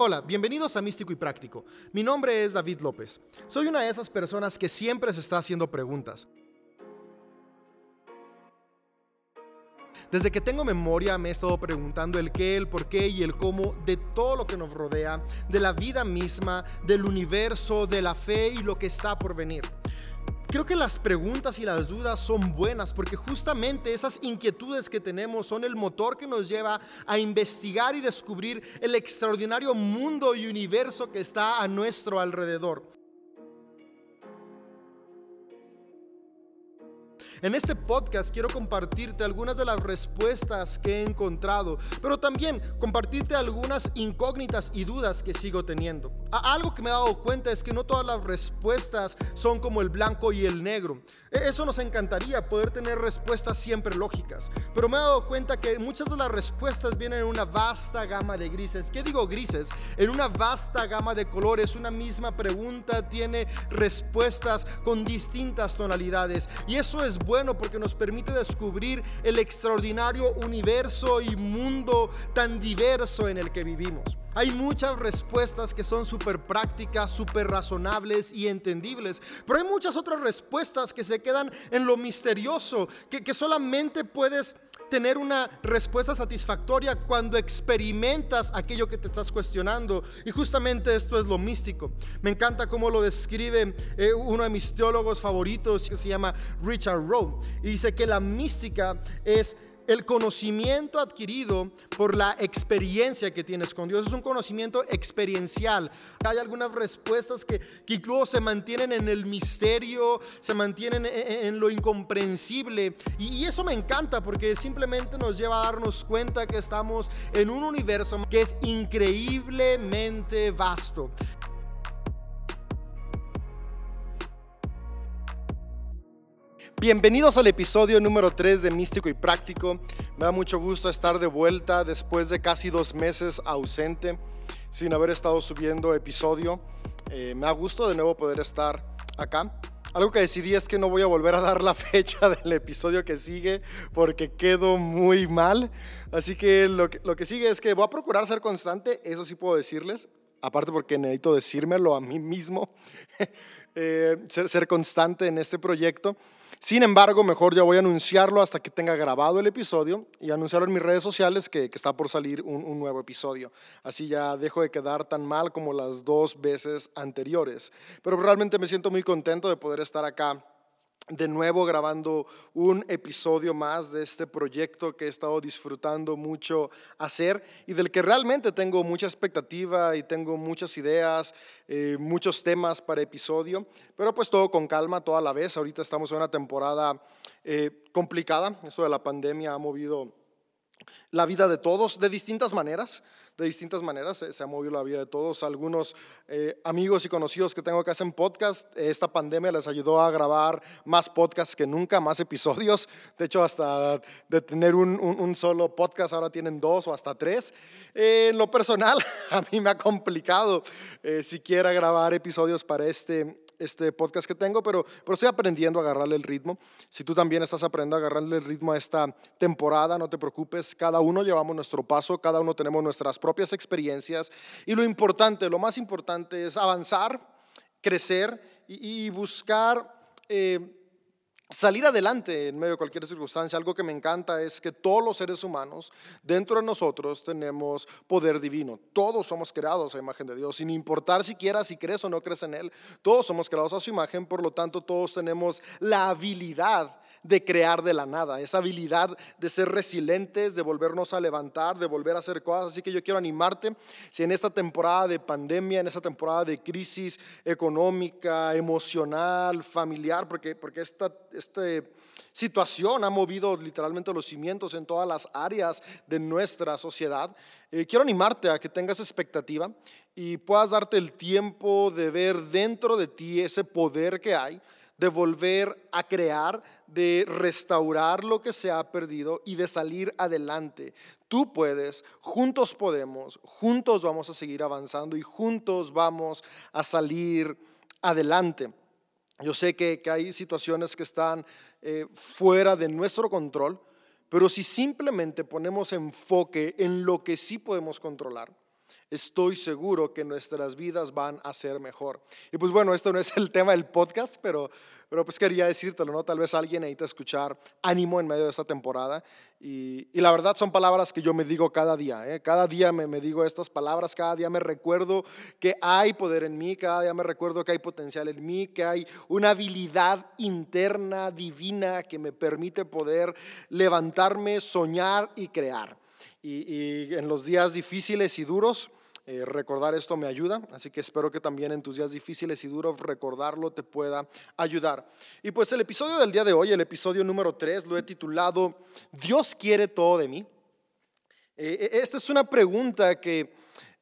Hola, bienvenidos a Místico y Práctico. Mi nombre es David López. Soy una de esas personas que siempre se está haciendo preguntas. Desde que tengo memoria me he estado preguntando el qué, el por qué y el cómo de todo lo que nos rodea, de la vida misma, del universo, de la fe y lo que está por venir. Creo que las preguntas y las dudas son buenas porque justamente esas inquietudes que tenemos son el motor que nos lleva a investigar y descubrir el extraordinario mundo y universo que está a nuestro alrededor. En este podcast quiero compartirte algunas de las respuestas que he encontrado, pero también compartirte algunas incógnitas y dudas que sigo teniendo. Algo que me he dado cuenta es que no todas las respuestas son como el blanco y el negro. E, eso nos encantaría, poder tener respuestas siempre lógicas, pero me he dado cuenta que muchas de las respuestas vienen en una vasta gama de grises. ¿Qué digo grises? En una vasta gama de colores, una misma pregunta tiene respuestas con distintas tonalidades y eso es bueno porque nos permite descubrir el extraordinario universo y mundo tan diverso en el que vivimos. Hay muchas respuestas que son súper prácticas, súper razonables y entendibles, pero hay muchas otras respuestas que se quedan en lo misterioso, que, que solamente puedes tener una respuesta satisfactoria cuando experimentas aquello que te estás cuestionando. Y justamente esto es lo místico. Me encanta cómo lo describe eh, uno de mis teólogos favoritos que se llama Richard Rowe. Y dice que la mística es el conocimiento adquirido por la experiencia que tienes con Dios. Es un conocimiento experiencial. Hay algunas respuestas que, incluso se mantienen en el misterio, se mantienen en, lo incomprensible. Y, eso me encanta porque simplemente nos lleva a darnos cuenta que estamos en un universo que es increíblemente vasto. Bienvenidos al episodio número 3 de Místico y Práctico. Me da mucho gusto estar de vuelta después de casi dos meses ausente sin haber estado subiendo episodio. Eh, me da gusto de nuevo poder estar acá. Algo que decidí es que no voy a volver a dar la fecha del episodio que sigue porque quedo muy mal. Así que lo que, sigue es que voy a procurar ser constante, eso sí puedo decirles aparte porque necesito decírmelo a mí mismo, eh, ser, constante en este proyecto. Sin embargo, mejor ya voy a anunciarlo hasta que tenga grabado el episodio y anunciarlo en mis redes sociales que, está por salir un, un, nuevo episodio. Así ya dejo de quedar tan mal como las dos veces anteriores. Pero realmente me siento muy contento de poder estar acá de nuevo grabando un episodio más de este proyecto que he estado disfrutando mucho hacer y del que realmente tengo mucha expectativa y tengo muchas ideas, eh, muchos temas para episodio, pero pues todo con calma, toda la vez. Ahorita estamos en una temporada eh, complicada, esto de la pandemia ha movido la vida de todos de distintas maneras de distintas maneras, se, ha movido la vida de todos. Algunos eh, amigos y conocidos que tengo que hacen podcast, esta pandemia les ayudó a grabar más podcasts que nunca, más episodios. De hecho, hasta de tener un, solo podcast, ahora tienen dos o hasta tres. en lo personal, a mí me ha complicado eh, siquiera grabar episodios para este este podcast que tengo, pero, pero estoy aprendiendo a agarrarle el ritmo. Si tú también estás aprendiendo a agarrarle el ritmo a esta temporada, no te preocupes, cada uno llevamos nuestro paso, cada uno tenemos nuestras propias experiencias y lo importante, lo más importante es avanzar, crecer y, buscar... Eh, salir adelante en medio de cualquier circunstancia. Algo que me encanta es que todos los seres humanos dentro de nosotros tenemos poder divino. Todos somos creados a imagen de Dios, sin importar siquiera si crees o no crees en Él. Todos somos creados a su imagen, por lo tanto todos tenemos la habilidad de crear de la nada, esa habilidad de ser resilientes, de volvernos a levantar, de volver a hacer cosas. Así que yo quiero animarte, si en esta temporada de pandemia, en esta temporada de crisis económica, emocional, familiar, porque, porque esta, esta situación ha movido literalmente los cimientos en todas las áreas de nuestra sociedad, eh, quiero animarte a que tengas expectativa y puedas darte el tiempo de ver dentro de ti ese poder que hay de volver a crear, de restaurar lo que se ha perdido y de salir adelante. Tú puedes, juntos podemos, juntos vamos a seguir avanzando y juntos vamos a salir adelante. Yo sé que, hay situaciones que están eh, fuera de nuestro control, pero si simplemente ponemos enfoque en lo que sí podemos controlar, estoy seguro que nuestras vidas van a ser mejor. Y pues bueno, esto no es el tema del podcast, pero, pero pues quería decírtelo, ¿no? Tal vez alguien necesita escuchar ánimo en medio de esta temporada. Y, y la verdad son palabras que yo me digo cada día, ¿eh? Cada día me, me digo estas palabras, cada día me recuerdo que hay poder en mí, cada día me recuerdo que hay potencial en mí, que hay una habilidad interna, divina, que me permite poder levantarme, soñar y crear. Y, y en los días difíciles y duros, eh, recordar esto me ayuda, así que espero que también en tus días difíciles y duros recordarlo te pueda ayudar. Y pues el episodio del día de hoy, el episodio número 3, lo he titulado Dios quiere todo de mí. Eh, eh, esta es una pregunta que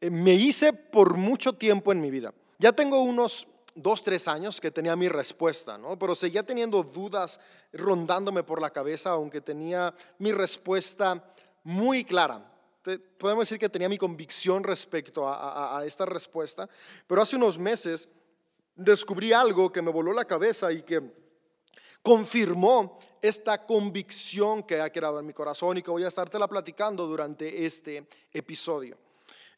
me hice por mucho tiempo en mi vida. Ya tengo unos dos, tres años que tenía mi respuesta, ¿no? Pero seguía teniendo dudas rondándome por la cabeza, aunque tenía mi respuesta muy clara podemos decir que tenía mi convicción respecto a, esta respuesta, pero hace unos meses descubrí algo que me voló la cabeza y que confirmó esta convicción que ha quedado en mi corazón y que voy a estártela platicando durante este episodio.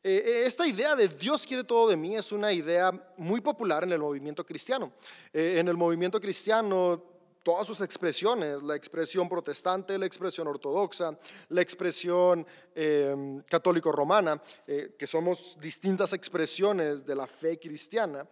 Eh, eh, esta idea de Dios quiere todo de mí es una idea muy popular en el movimiento cristiano. Eh, en el movimiento cristiano todas sus expresiones, la expresión protestante, la expresión ortodoxa, la expresión em, católico-romana, eh, que somos distintas expresiones de la fe cristiana,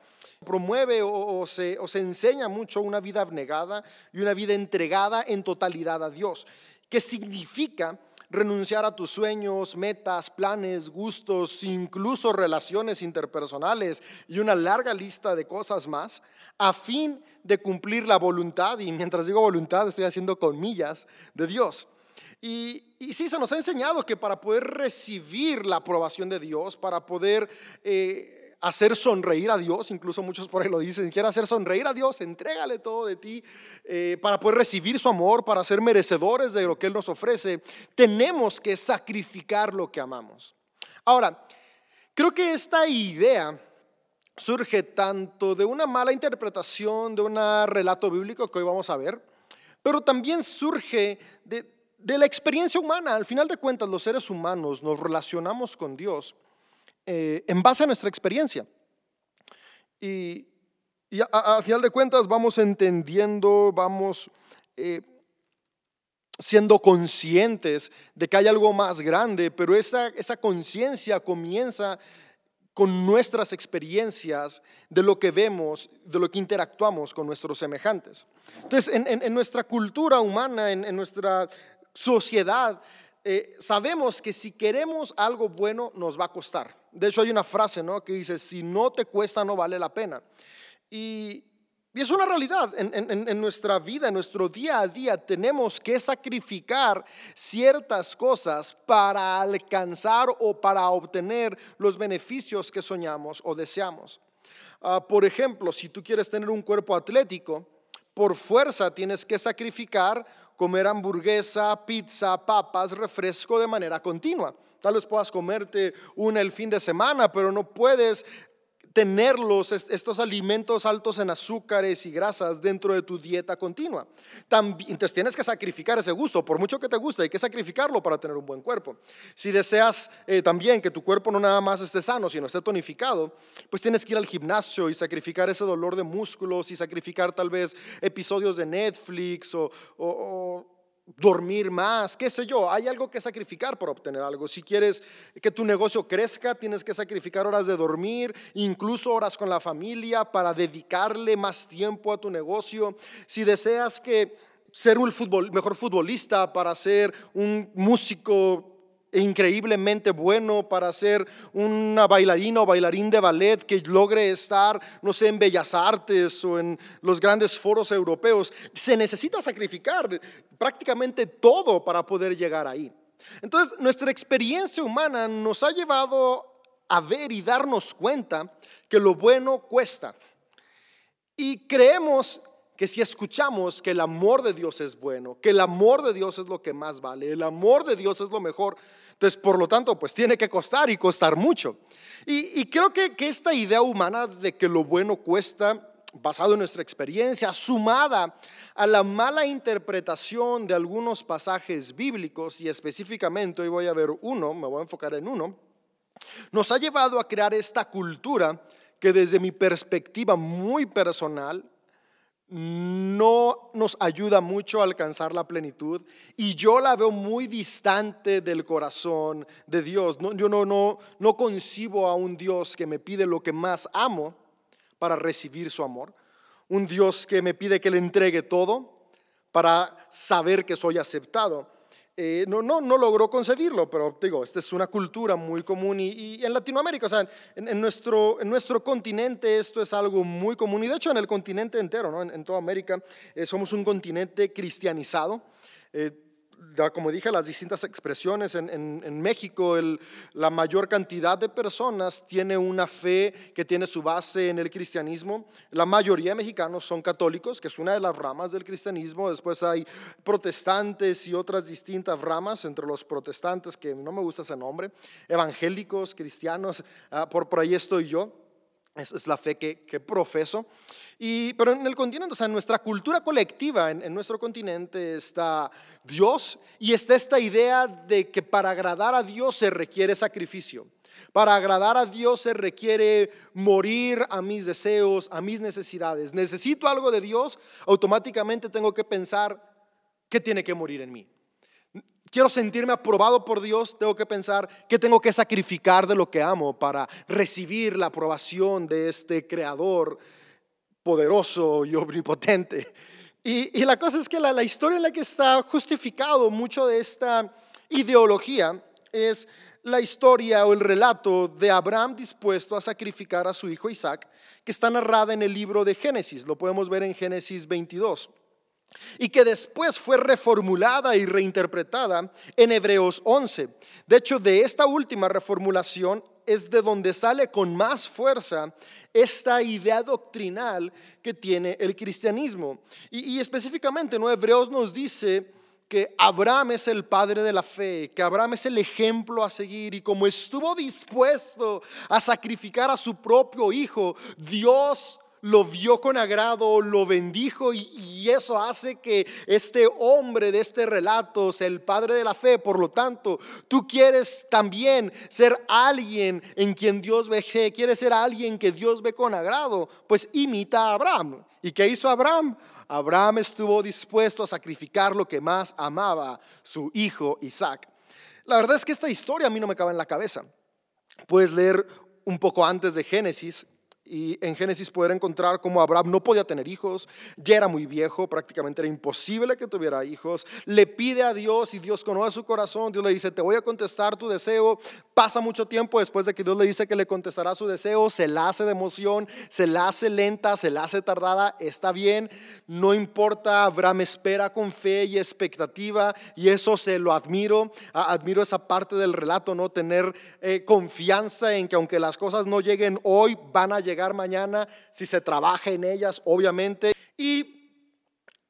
promueve o, se, o se enseña mucho una vida abnegada y una vida entregada en totalidad a Dios, que significa renunciar a tus sueños, metas, planes, gustos, incluso relaciones interpersonales y una larga lista de cosas más, a fin de cumplir la voluntad, y mientras digo voluntad estoy haciendo comillas, de Dios. Y, y, sí, se nos ha enseñado que para poder recibir la aprobación de Dios, para poder eh, hacer sonreír a Dios, incluso muchos por ahí lo dicen, quiere hacer sonreír a Dios, entrégale todo de ti eh, para poder recibir su amor, para ser merecedores de lo que Él nos ofrece, tenemos que sacrificar lo que amamos. Ahora, creo que esta idea surge tanto de una mala interpretación de un relato bíblico que hoy vamos a ver, pero también surge de, de la experiencia humana. Al final de cuentas, los seres humanos nos relacionamos con Dios eh, en base a nuestra experiencia. Y, al final de cuentas vamos entendiendo, vamos eh, siendo conscientes de que hay algo más grande, pero esa, esa conciencia comienza con nuestras experiencias de lo que vemos, de lo que interactuamos con nuestros semejantes. Entonces, en, nuestra cultura humana, en, nuestra sociedad, eh, sabemos que si queremos algo bueno nos va a costar. De hecho hay una frase ¿no? que dice, si no te cuesta no vale la pena. Y, es una realidad en, en, nuestra vida, en nuestro día a día, tenemos que sacrificar ciertas cosas para alcanzar o para obtener los beneficios que soñamos o deseamos. Ah, por ejemplo, si tú quieres tener un cuerpo atlético, por fuerza tienes que sacrificar comer hamburguesa, pizza, papas, refresco de manera continua. Tal vez puedas comerte una el fin de semana, pero no puedes tenerlos, estos alimentos altos en azúcares y grasas dentro de tu dieta continua. También, entonces tienes que sacrificar ese gusto, por mucho que te guste, hay que sacrificarlo para tener un buen cuerpo. Si deseas eh, también que tu cuerpo no nada más esté sano, sino esté tonificado, pues tienes que ir al gimnasio y sacrificar ese dolor de músculos y sacrificar tal vez episodios de Netflix o dormir más, qué sé yo, hay algo que sacrificar para obtener algo. Si quieres que tu negocio crezca, tienes que sacrificar horas de dormir, incluso horas con la familia para dedicarle más tiempo a tu negocio. Si deseas que ser un mejor futbolista, para ser un músico increíblemente bueno para ser una bailarina o bailarín de ballet que logre estar, no sé, en Bellas Artes o en los grandes foros europeos. Se necesita sacrificar prácticamente todo para poder llegar ahí. Entonces, nuestra experiencia humana nos ha llevado a ver y darnos cuenta que lo bueno cuesta. Y creemos que si escuchamos que el amor de Dios es bueno, que el amor de Dios es lo que más vale, el amor de Dios es lo mejor, entonces por lo tanto pues tiene que costar y costar mucho. Y, creo que, que esta idea humana de que lo bueno cuesta, basado en nuestra experiencia, sumada a la mala interpretación de algunos pasajes bíblicos, y específicamente hoy voy a ver uno, me voy a enfocar en uno, nos ha llevado a crear esta cultura que desde mi perspectiva muy personal no nos ayuda mucho a alcanzar la plenitud y yo la veo muy distante del corazón de Dios. yo no, no, no concibo a un Dios que me pide lo que más amo para recibir su amor, un Dios que me pide que le entregue todo para saber que soy aceptado. Eh, no, no, no logró concebirlo, pero digo, esta es una cultura muy común y, en Latinoamérica, o sea, en, nuestro, en nuestro continente esto es algo muy común y de hecho en el continente entero, ¿no? en, toda América, eh, somos un continente cristianizado. Eh, como dije, las distintas expresiones. En, México, la mayor cantidad de personas tiene una fe que tiene su base en el cristianismo. La mayoría de mexicanos son católicos, que es una de las ramas del cristianismo. Después hay protestantes y otras distintas ramas, entre los protestantes, que no me gusta ese nombre, evangélicos, cristianos, ah, por, por ahí estoy yo. Esa es la fe que, que profeso. Y, pero en el continente, o sea, en nuestra cultura colectiva, en, nuestro continente está Dios y está esta idea de que para agradar a Dios se requiere sacrificio. Para agradar a Dios se requiere morir a mis deseos, a mis necesidades. Necesito algo de Dios, automáticamente tengo que pensar que tiene que morir en mí. Quiero sentirme aprobado por Dios, tengo que pensar que tengo que sacrificar de lo que amo para recibir la aprobación de este creador poderoso y omnipotente. Y, la cosa es que la, historia en la que está justificado mucho de esta ideología es la historia o el relato de Abraham dispuesto a sacrificar a su hijo Isaac, que está narrada en el libro de Génesis, lo podemos ver en Génesis 22, y que después fue reformulada y reinterpretada en Hebreos 11. De hecho, de esta última reformulación es de donde sale con más fuerza esta idea doctrinal que tiene el cristianismo. Y, específicamente, ¿no? Hebreos nos dice que Abraham es el padre de la fe, que Abraham es el ejemplo a seguir y como estuvo dispuesto a sacrificar a su propio hijo, Dios lo vio con agrado, lo bendijo y, eso hace que este hombre de este relato sea el padre de la fe. Por lo tanto, tú quieres también ser alguien en quien Dios ve, quieres ser alguien que Dios ve con agrado, pues imita a Abraham. ¿Y qué hizo Abraham? Abraham estuvo dispuesto a sacrificar lo que más amaba, su hijo Isaac. La verdad es que esta historia a mí no me cabe en la cabeza. Puedes leer un poco antes de Génesis y en Génesis poder encontrar cómo Abraham no podía tener hijos, ya era muy viejo, prácticamente era imposible que tuviera hijos. Le pide a Dios y Dios conoce su corazón. Dios le dice, te voy a contestar tu deseo. Pasa mucho tiempo después de que Dios le dice que le contestará su deseo. Se la hace de emoción, se la hace lenta, se la hace tardada. Está bien, no importa. Abraham espera con fe y expectativa y eso se lo admiro. Admiro esa parte del relato, no tener eh, confianza en que aunque las cosas no lleguen hoy, van a llegar mañana si se trabaja en ellas, obviamente. Y,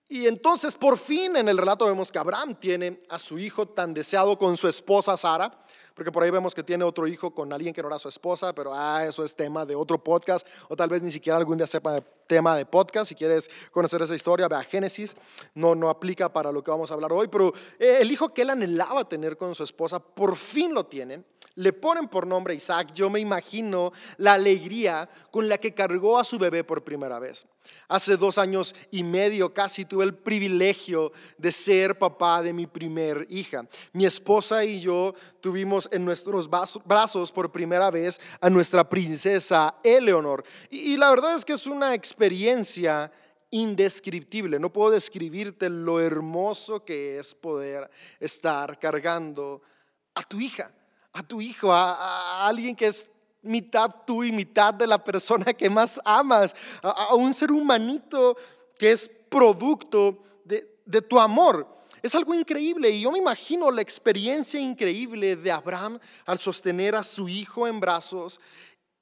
y entonces por fin en el relato vemos que Abraham tiene a su hijo tan deseado con su esposa Sara porque por ahí vemos que tiene otro hijo con alguien que no era su esposa, pero ah, eso es tema de otro podcast, o tal vez ni siquiera algún día sepa de tema de podcast. Si quieres conocer esa historia, ve a Génesis, no, no aplica para lo que vamos a hablar hoy, pero eh, el hijo que él anhelaba tener con su esposa, por fin lo tiene le ponen por nombre Isaac, yo me imagino la alegría con la que cargó a su bebé por primera vez. Hace dos años y medio casi tuve el privilegio de ser papá de mi primer hija. Mi esposa y yo tuvimos en nuestros brazos por primera vez a nuestra princesa Eleonor. Y la verdad es que es una experiencia indescriptible. No puedo describirte lo hermoso que es poder estar cargando a tu hija a tu hijo, a, alguien que es mitad tú y mitad de la persona que más amas, a, un ser humanito que es producto de, de tu amor. Es algo increíble y yo me imagino la experiencia increíble de Abraham al sostener a su hijo en brazos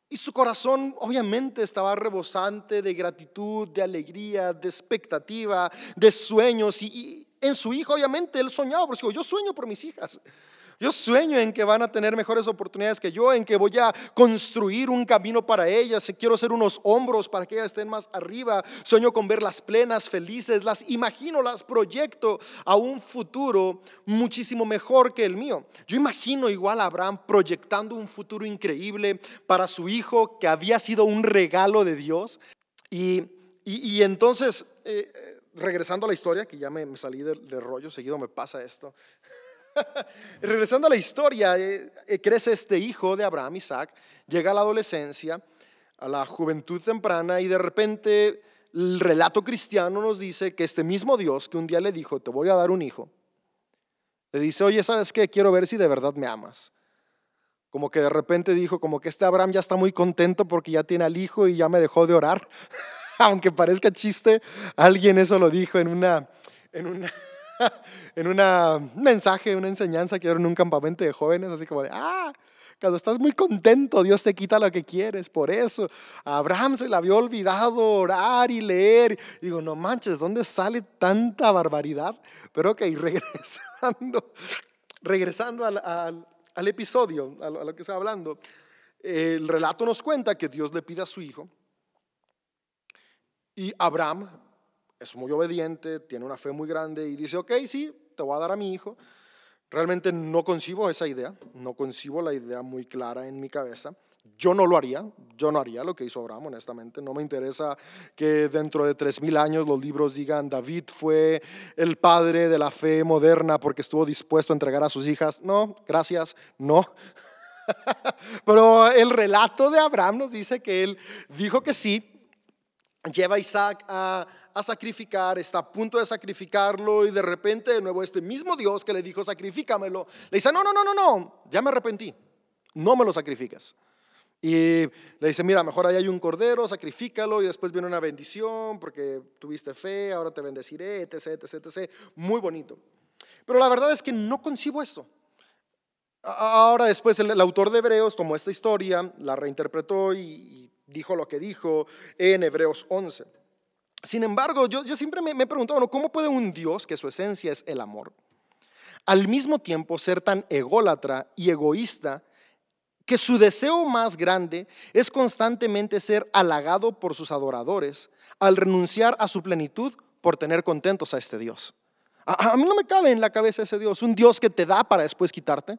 y su corazón obviamente estaba rebosante de gratitud, de alegría, de expectativa, de sueños y, en su hijo obviamente él soñaba, porque yo sueño por mis hijas. Yo sueño en que van a tener mejores oportunidades que yo, en que voy a construir un camino para ellas, quiero ser unos hombros para que ellas estén más arriba. Sueño con verlas plenas, felices, las imagino, las proyecto a un futuro muchísimo mejor que el mío. Yo imagino igual a Abraham proyectando un futuro increíble para su hijo que había sido un regalo de Dios. Y, y, entonces, eh, eh, regresando a la historia, que ya me, salí del rollo, seguido me pasa esto. Regresando a la historia, eh, eh, crece este hijo de Abraham, Isaac, llega a la adolescencia, a la juventud temprana y de repente el relato cristiano nos dice que este mismo Dios que un día le dijo, te voy a dar un hijo, le dice, oye, ¿sabes qué? Quiero ver si de verdad me amas. Como que de repente dijo, como que este Abraham ya está muy contento porque ya tiene al hijo y ya me dejó de orar. Aunque parezca chiste, alguien eso lo dijo en una, en una en un mensaje, una enseñanza que dieron en un campamento de jóvenes, así como de, ah, cuando estás muy contento, Dios te quita lo que quieres. Por eso, Abraham se le había olvidado orar y leer. digo, no manches, ¿dónde sale tanta barbaridad? Pero ok, regresando, regresando al, al, episodio, a lo, a lo que está hablando, el relato nos cuenta que Dios le pide a su hijo. Y Abraham es muy obediente, tiene una fe muy grande y dice, ok, sí, te voy a dar a mi hijo. Realmente no concibo esa idea, no concibo la idea muy clara en mi cabeza. Yo no lo haría, yo no haría lo que hizo Abraham, honestamente. No me interesa que dentro de 3.000 años los libros digan, David fue el padre de la fe moderna porque estuvo dispuesto a entregar a sus hijas. No, gracias, no. Pero el relato de Abraham nos dice que él dijo que sí, lleva a Isaac a, a sacrificar, está a punto de sacrificarlo y de repente de nuevo este mismo Dios que le dijo sacrifícamelo, le dice, no, no, no, no, no, ya me arrepentí, no me lo sacrificas. Y le dice, mira, mejor ahí hay un cordero, sacrifícalo y después viene una bendición porque tuviste fe, ahora te bendeciré, etc, etc, etc. Muy bonito. Pero la verdad es que no concibo esto. Ahora después el, autor de Hebreos tomó esta historia, la reinterpretó y, y dijo lo que dijo en Hebreos 11. Sin embargo, yo, siempre me, he preguntado, ¿cómo puede un Dios, que su esencia es el amor, al mismo tiempo ser tan ególatra y egoísta que su deseo más grande es constantemente ser halagado por sus adoradores al renunciar a su plenitud por tener contentos a este Dios? A, mí no me cabe en la cabeza ese Dios, un Dios que te da para después quitarte.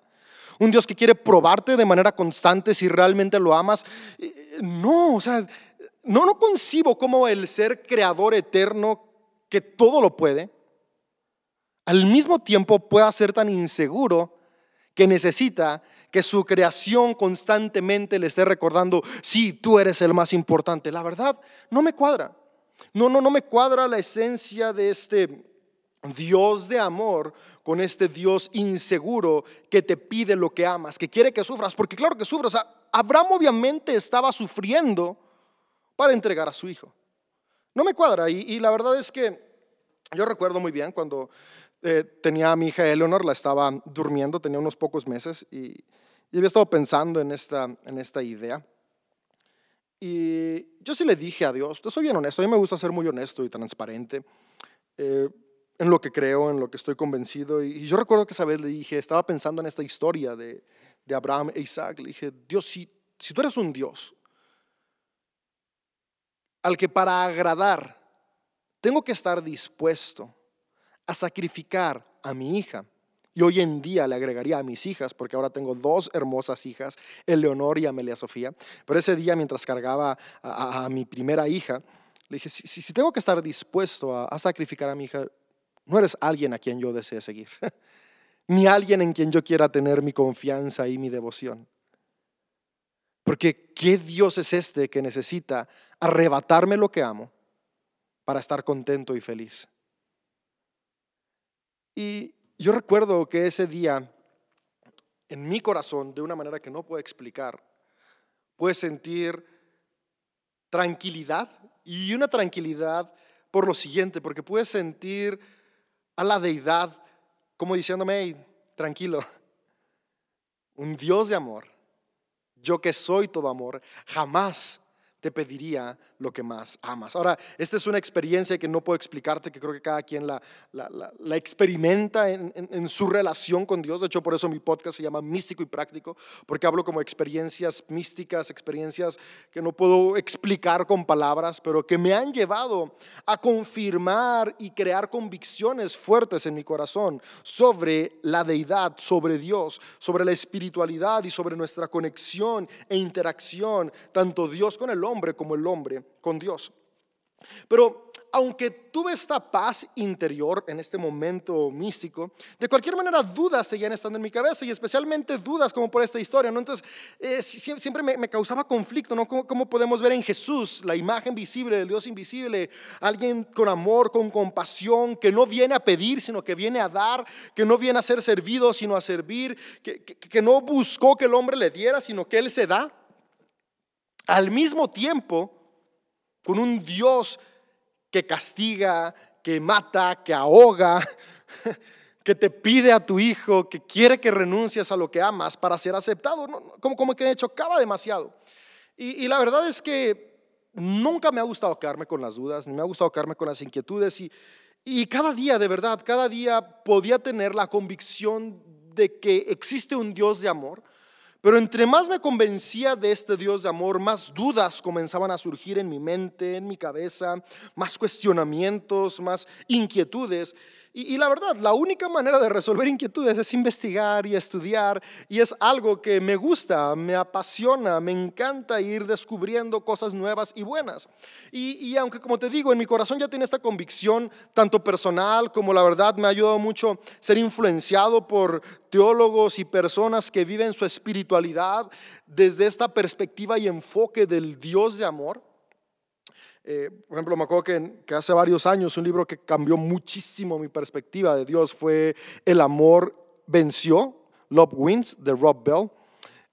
Un Dios que quiere probarte de manera constante si realmente lo amas. Eh, no, o sea, no, no concibo como el ser creador eterno que todo lo puede, al mismo tiempo pueda ser tan inseguro que necesita que su creación constantemente le esté recordando, sí, tú eres el más importante. La verdad, no me cuadra. No, no, no me cuadra la esencia de este Dios de amor con este Dios inseguro que te pide lo que amas, que quiere que sufras, porque claro que sufras. Abraham obviamente estaba sufriendo para entregar a su hijo. No me cuadra y, la verdad es que yo recuerdo muy bien cuando eh, tenía a mi hija Eleanor, la estaba durmiendo, tenía unos pocos meses y, había estado pensando en esta, en esta idea. Y yo sí le dije a Dios, yo soy bien honesto, a mí me gusta ser muy honesto y transparente eh, en lo que creo, en lo que estoy convencido. Y, yo recuerdo que esa vez le dije, estaba pensando en esta historia de, de Abraham e Isaac, le dije, Dios, si, si tú eres un Dios al que para agradar tengo que estar dispuesto a sacrificar a mi hija. Y hoy en día le agregaría a mis hijas, porque ahora tengo dos hermosas hijas, Eleonor y Amelia Sofía. Pero ese día, mientras cargaba a, mi primera hija, le dije, si, tengo que estar dispuesto a, a sacrificar a mi hija, no eres alguien a quien yo desee seguir, ni alguien en quien yo quiera tener mi confianza y mi devoción. Porque ¿qué Dios es este que necesita arrebatarme lo que amo para estar contento y feliz? Y yo recuerdo que ese día, en mi corazón, de una manera que no puedo explicar, pude sentir tranquilidad y una tranquilidad por lo siguiente, porque pude sentir a la deidad como diciéndome, tranquilo, un Dios de amor yo que soy todo amor, jamás te pediría lo que más amas. Ahora, esta es una experiencia que no puedo explicarte, que creo que cada quien la, experimenta en, en, su relación con Dios. De hecho, por eso mi podcast se llama Místico y Práctico, porque hablo como experiencias místicas, experiencias que no puedo explicar con palabras, pero que me han llevado a confirmar y crear convicciones fuertes en mi corazón sobre la deidad, sobre Dios, sobre la espiritualidad y sobre nuestra conexión e interacción, tanto Dios con el hombre como el hombre con Dios. Pero aunque tuve esta paz interior en este momento místico, de cualquier manera dudas seguían estando en mi cabeza y especialmente dudas como por esta historia, ¿no? Entonces, eh, siempre me, causaba conflicto, ¿no? ¿Cómo, podemos ver en Jesús la imagen visible del Dios invisible? Alguien con amor, con compasión, que no viene a pedir, sino que viene a dar, que no viene a ser servido, sino a servir, que, que no buscó que el hombre le diera, sino que Él se da. Al mismo tiempo, con un Dios que castiga, que mata, que ahoga, que te pide a tu hijo, que quiere que renuncies a lo que amas para ser aceptado, como, como que me chocaba demasiado. Y, la verdad es que nunca me ha gustado quedarme con las dudas, ni me ha gustado quedarme con las inquietudes. Y, y cada día, de verdad, cada día podía tener la convicción de que existe un Dios de amor pero entre más me convencía de este Dios de amor, más dudas comenzaban a surgir en mi mente, en mi cabeza, más cuestionamientos, más inquietudes. Y, la verdad, la única manera de resolver inquietudes es investigar y estudiar. Y es algo que me gusta, me apasiona, me encanta ir descubriendo cosas nuevas y buenas. Y, aunque, como te digo, en mi corazón ya tiene esta convicción, tanto personal como la verdad, me ha ayudado mucho ser influenciado por teólogos y personas que viven su espiritualidad desde esta perspectiva y enfoque del Dios de amor. Eh, por ejemplo, me acuerdo que, hace varios años un libro que cambió muchísimo mi perspectiva de Dios fue El amor venció, Love Wins, de Rob Bell.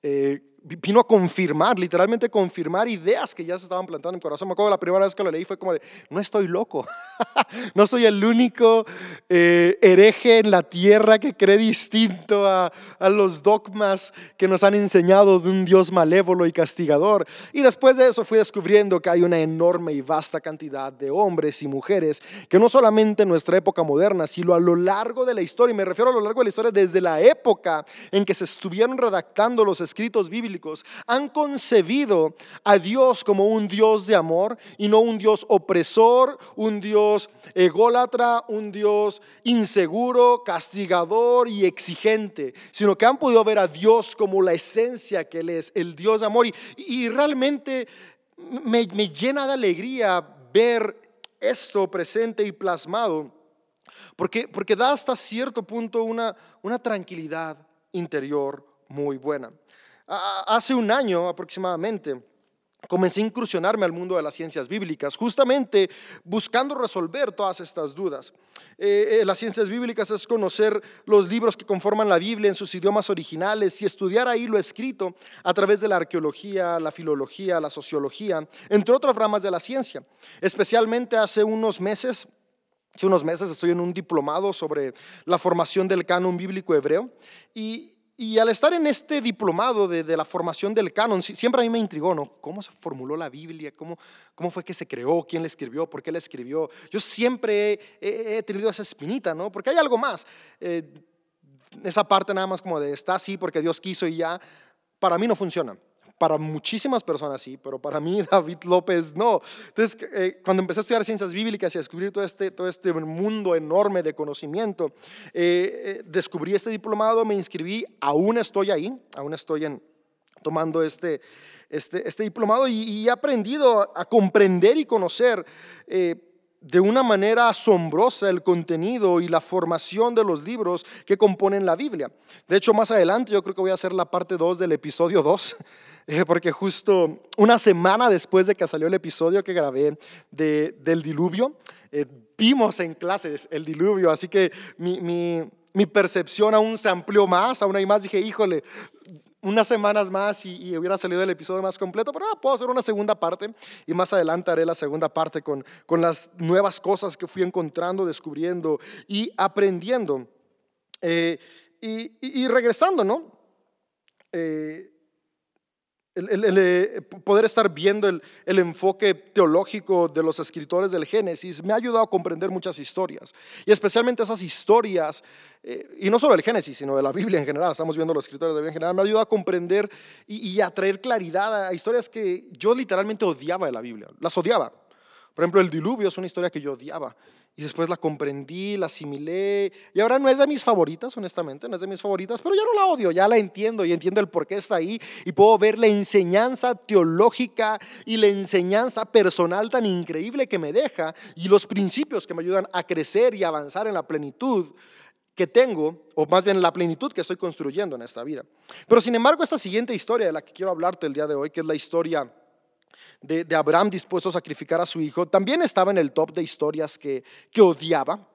Eh, vino a confirmar, literalmente confirmar ideas que ya se estaban plantando en mi corazón. Me acuerdo la primera vez que lo leí fue como de, no estoy loco, no soy el único eh, hereje en la tierra que cree distinto a, a, los dogmas que nos han enseñado de un Dios malévolo y castigador. Y después de eso fui descubriendo que hay una enorme y vasta cantidad de hombres y mujeres que no solamente en nuestra época moderna, sino a lo largo de la historia, y me refiero a lo largo de la historia desde la época en que se estuvieron redactando los escritos bíblicos, han concebido a Dios como un Dios de amor y no un Dios opresor, un Dios ególatra, un Dios inseguro, castigador y exigente, sino que han podido ver a Dios como la esencia que Él es, el Dios de amor. Y, realmente me, llena de alegría ver esto presente y plasmado, porque, porque da hasta cierto punto una, una tranquilidad interior muy buena. Hace un año aproximadamente comencé a incursionarme al mundo de las ciencias bíblicas, justamente buscando resolver todas estas dudas. Eh, eh, las ciencias bíblicas es conocer los libros que conforman la Biblia en sus idiomas originales y estudiar ahí lo escrito a través de la arqueología, la filología, la sociología, entre otras ramas de la ciencia. Especialmente hace unos meses Hace unos meses estoy en un diplomado sobre la formación del canon bíblico hebreo y, y al estar en este diplomado de, la formación del canon, siempre a mí me intrigó, ¿no? ¿Cómo se formuló la Biblia? ¿Cómo, cómo fue que se creó? ¿Quién la escribió? ¿Por qué la escribió? Yo siempre he, tenido esa espinita, ¿no? Porque hay algo más. Eh, esa parte nada más como de está así porque Dios quiso y ya, para mí no funciona. Para muchísimas personas sí, pero para mí David López no. Entonces, eh, cuando empecé a estudiar ciencias bíblicas y a descubrir todo este, todo este mundo enorme de conocimiento, eh, eh, descubrí este diplomado, me inscribí, aún estoy ahí, aún estoy en, tomando este, este, este diplomado y, he aprendido a comprender y conocer de una manera asombrosa el contenido y la formación de los libros que componen la Biblia. De hecho, más adelante yo creo que voy a hacer la parte 2 del episodio 2, eh, porque justo una semana después de que salió el episodio que grabé de, del diluvio, eh, vimos en clases el diluvio, así que mi, mi percepción aún se amplió más, aún hay más, dije, híjole, unas semanas más y, hubiera salido el episodio más completo, pero ah, puedo hacer una segunda parte y más adelante haré la segunda parte con, con las nuevas cosas que fui encontrando, descubriendo y aprendiendo. Eh, y, y, regresando, ¿no? Eh, el, poder estar viendo el, enfoque teológico de los escritores del Génesis me ha ayudado a comprender muchas historias. Y especialmente esas historias, eh, y no solo del Génesis, sino de la Biblia en general, estamos viendo los escritores de la Biblia en general, me ha ayudado a comprender y, y a traer claridad a historias que yo literalmente odiaba de la Biblia, las odiaba. Por ejemplo, el diluvio es una historia que yo odiaba. Y después la comprendí, la asimilé. Y ahora no es de mis favoritas, honestamente, no es de mis favoritas, pero ya no la odio, ya la entiendo y entiendo el por qué está ahí. Y puedo ver la enseñanza teológica y la enseñanza personal tan increíble que me deja y los principios que me ayudan a crecer y avanzar en la plenitud que tengo, o más bien la plenitud que estoy construyendo en esta vida. Pero sin embargo, esta siguiente historia de la que quiero hablarte el día de hoy, que es la historia de, Abraham dispuesto a sacrificar a su hijo, también estaba en el top de historias que, que odiaba.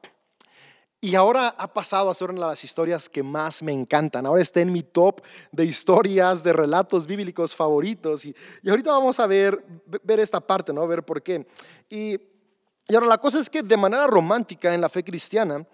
Y ahora ha pasado a ser una de las historias que más me encantan. Ahora está en mi top de historias, de relatos bíblicos favoritos. Y, y ahorita vamos a ver, ver esta parte, ¿no? Ver por qué. Y, y ahora la cosa es que de manera romántica en la fe cristiana,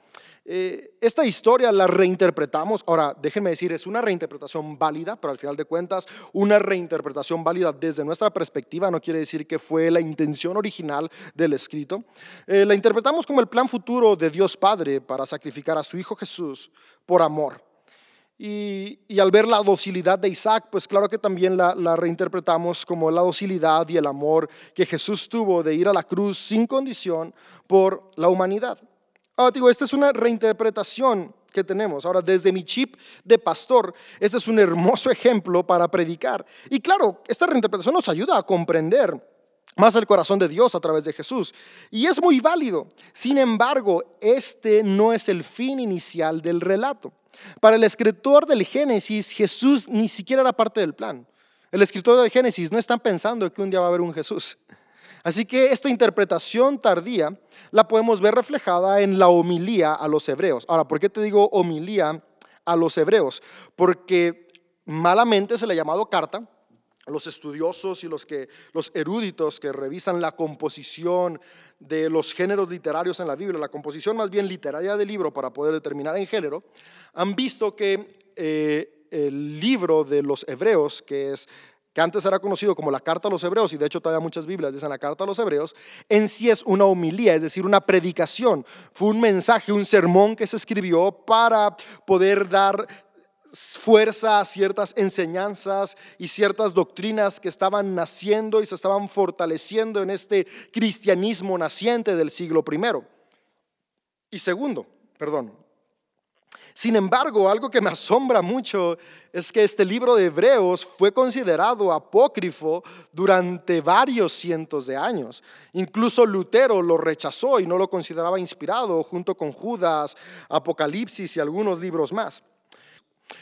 eh, esta historia la reinterpretamos, ahora déjenme decir, es una reinterpretación válida, pero al final de cuentas, una reinterpretación válida desde nuestra perspectiva no quiere decir que fue la intención original del escrito. Eh, la interpretamos como el plan futuro de Dios Padre para sacrificar a su Hijo Jesús por amor. Y, al ver la docilidad de Isaac, pues claro que también la, la, reinterpretamos como la docilidad y el amor que Jesús tuvo de ir a la cruz sin condición por la humanidad. Ahora digo, esta es una reinterpretación que tenemos. Ahora, desde mi chip de pastor, este es un hermoso ejemplo para predicar. Y claro, esta reinterpretación nos ayuda a comprender más el corazón de Dios a través de Jesús. Y es muy válido. Sin embargo, este no es el fin inicial del relato. Para el escritor del Génesis, Jesús ni siquiera era parte del plan. El escritor del Génesis no está pensando que un día va a haber un Jesús. Así que esta interpretación tardía la podemos ver reflejada en la homilía a los hebreos. Ahora, ¿por qué te digo homilía a los hebreos? Porque malamente se le ha llamado carta. Los estudiosos y los, que, los eruditos que revisan la composición de los géneros literarios en la Biblia, la composición más bien literaria del libro para poder determinar en género, han visto que eh, el libro de los hebreos, que es que antes era conocido como la Carta a los Hebreos, y de hecho todavía muchas Biblias dicen la Carta a los Hebreos, en sí es una homilía, es decir, una predicación. Fue un mensaje, un sermón que se escribió para poder dar fuerza a ciertas enseñanzas y ciertas doctrinas que estaban naciendo y se estaban fortaleciendo en este cristianismo naciente del siglo primero. Y segundo, perdón, sin embargo, algo que me asombra mucho es que este libro de Hebreos fue considerado apócrifo durante varios cientos de años. Incluso Lutero lo rechazó y no lo consideraba inspirado junto con Judas, Apocalipsis y algunos libros más.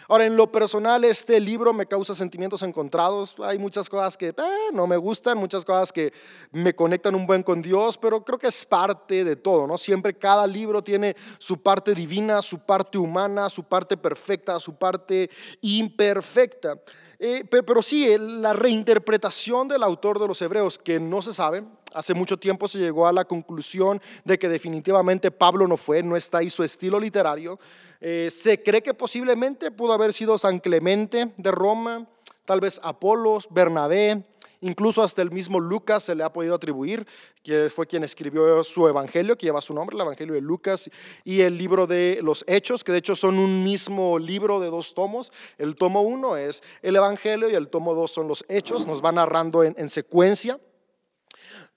Ahora, en lo personal, este libro me causa sentimientos encontrados. Hay muchas cosas que eh, no me gustan, muchas cosas que me conectan un buen con Dios, pero creo que es parte de todo, ¿no? Siempre cada libro tiene su parte divina, su parte humana, su parte perfecta, su parte imperfecta. Eh, pero sí, la reinterpretación del autor de los Hebreos, que no se sabe, hace mucho tiempo se llegó a la conclusión de que definitivamente Pablo no fue, no está ahí su estilo literario. Eh, se cree que posiblemente pudo haber sido San Clemente de Roma, tal vez Apolos, Bernabé, Incluso hasta el mismo Lucas se le ha podido atribuir, que fue quien escribió su evangelio, que lleva su nombre, el evangelio de Lucas, y el libro de los Hechos, que de hecho son un mismo libro de dos tomos. El tomo uno es el evangelio y el tomo dos son los Hechos, nos va narrando en, en secuencia.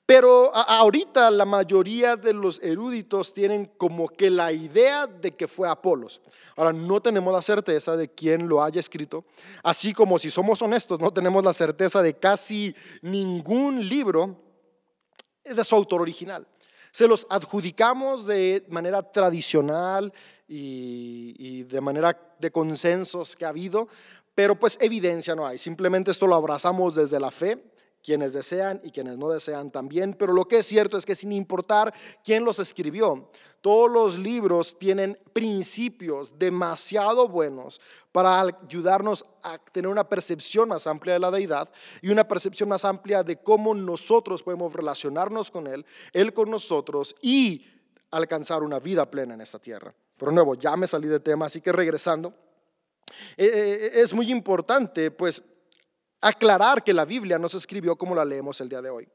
Pero ahorita la mayoría de los eruditos tienen como que la idea de que fue Apolos. Ahora, no tenemos la certeza de quién lo haya escrito, así como si somos honestos, no tenemos la certeza de casi ningún libro de su autor original. Se los adjudicamos de manera tradicional y, y de manera de consensos que ha habido, pero pues evidencia no hay. Simplemente esto lo abrazamos desde la fe quienes desean y quienes no desean también, pero lo que es cierto es que sin importar quién los escribió, todos los libros tienen principios demasiado buenos para ayudarnos a tener una percepción más amplia de la deidad y una percepción más amplia de cómo nosotros podemos relacionarnos con Él, Él con nosotros y alcanzar una vida plena en esta tierra. Pero nuevo, ya me salí de tema, así que regresando, eh, eh, es muy importante pues aclarar que la Biblia no se escribió como la leemos el día de hoy.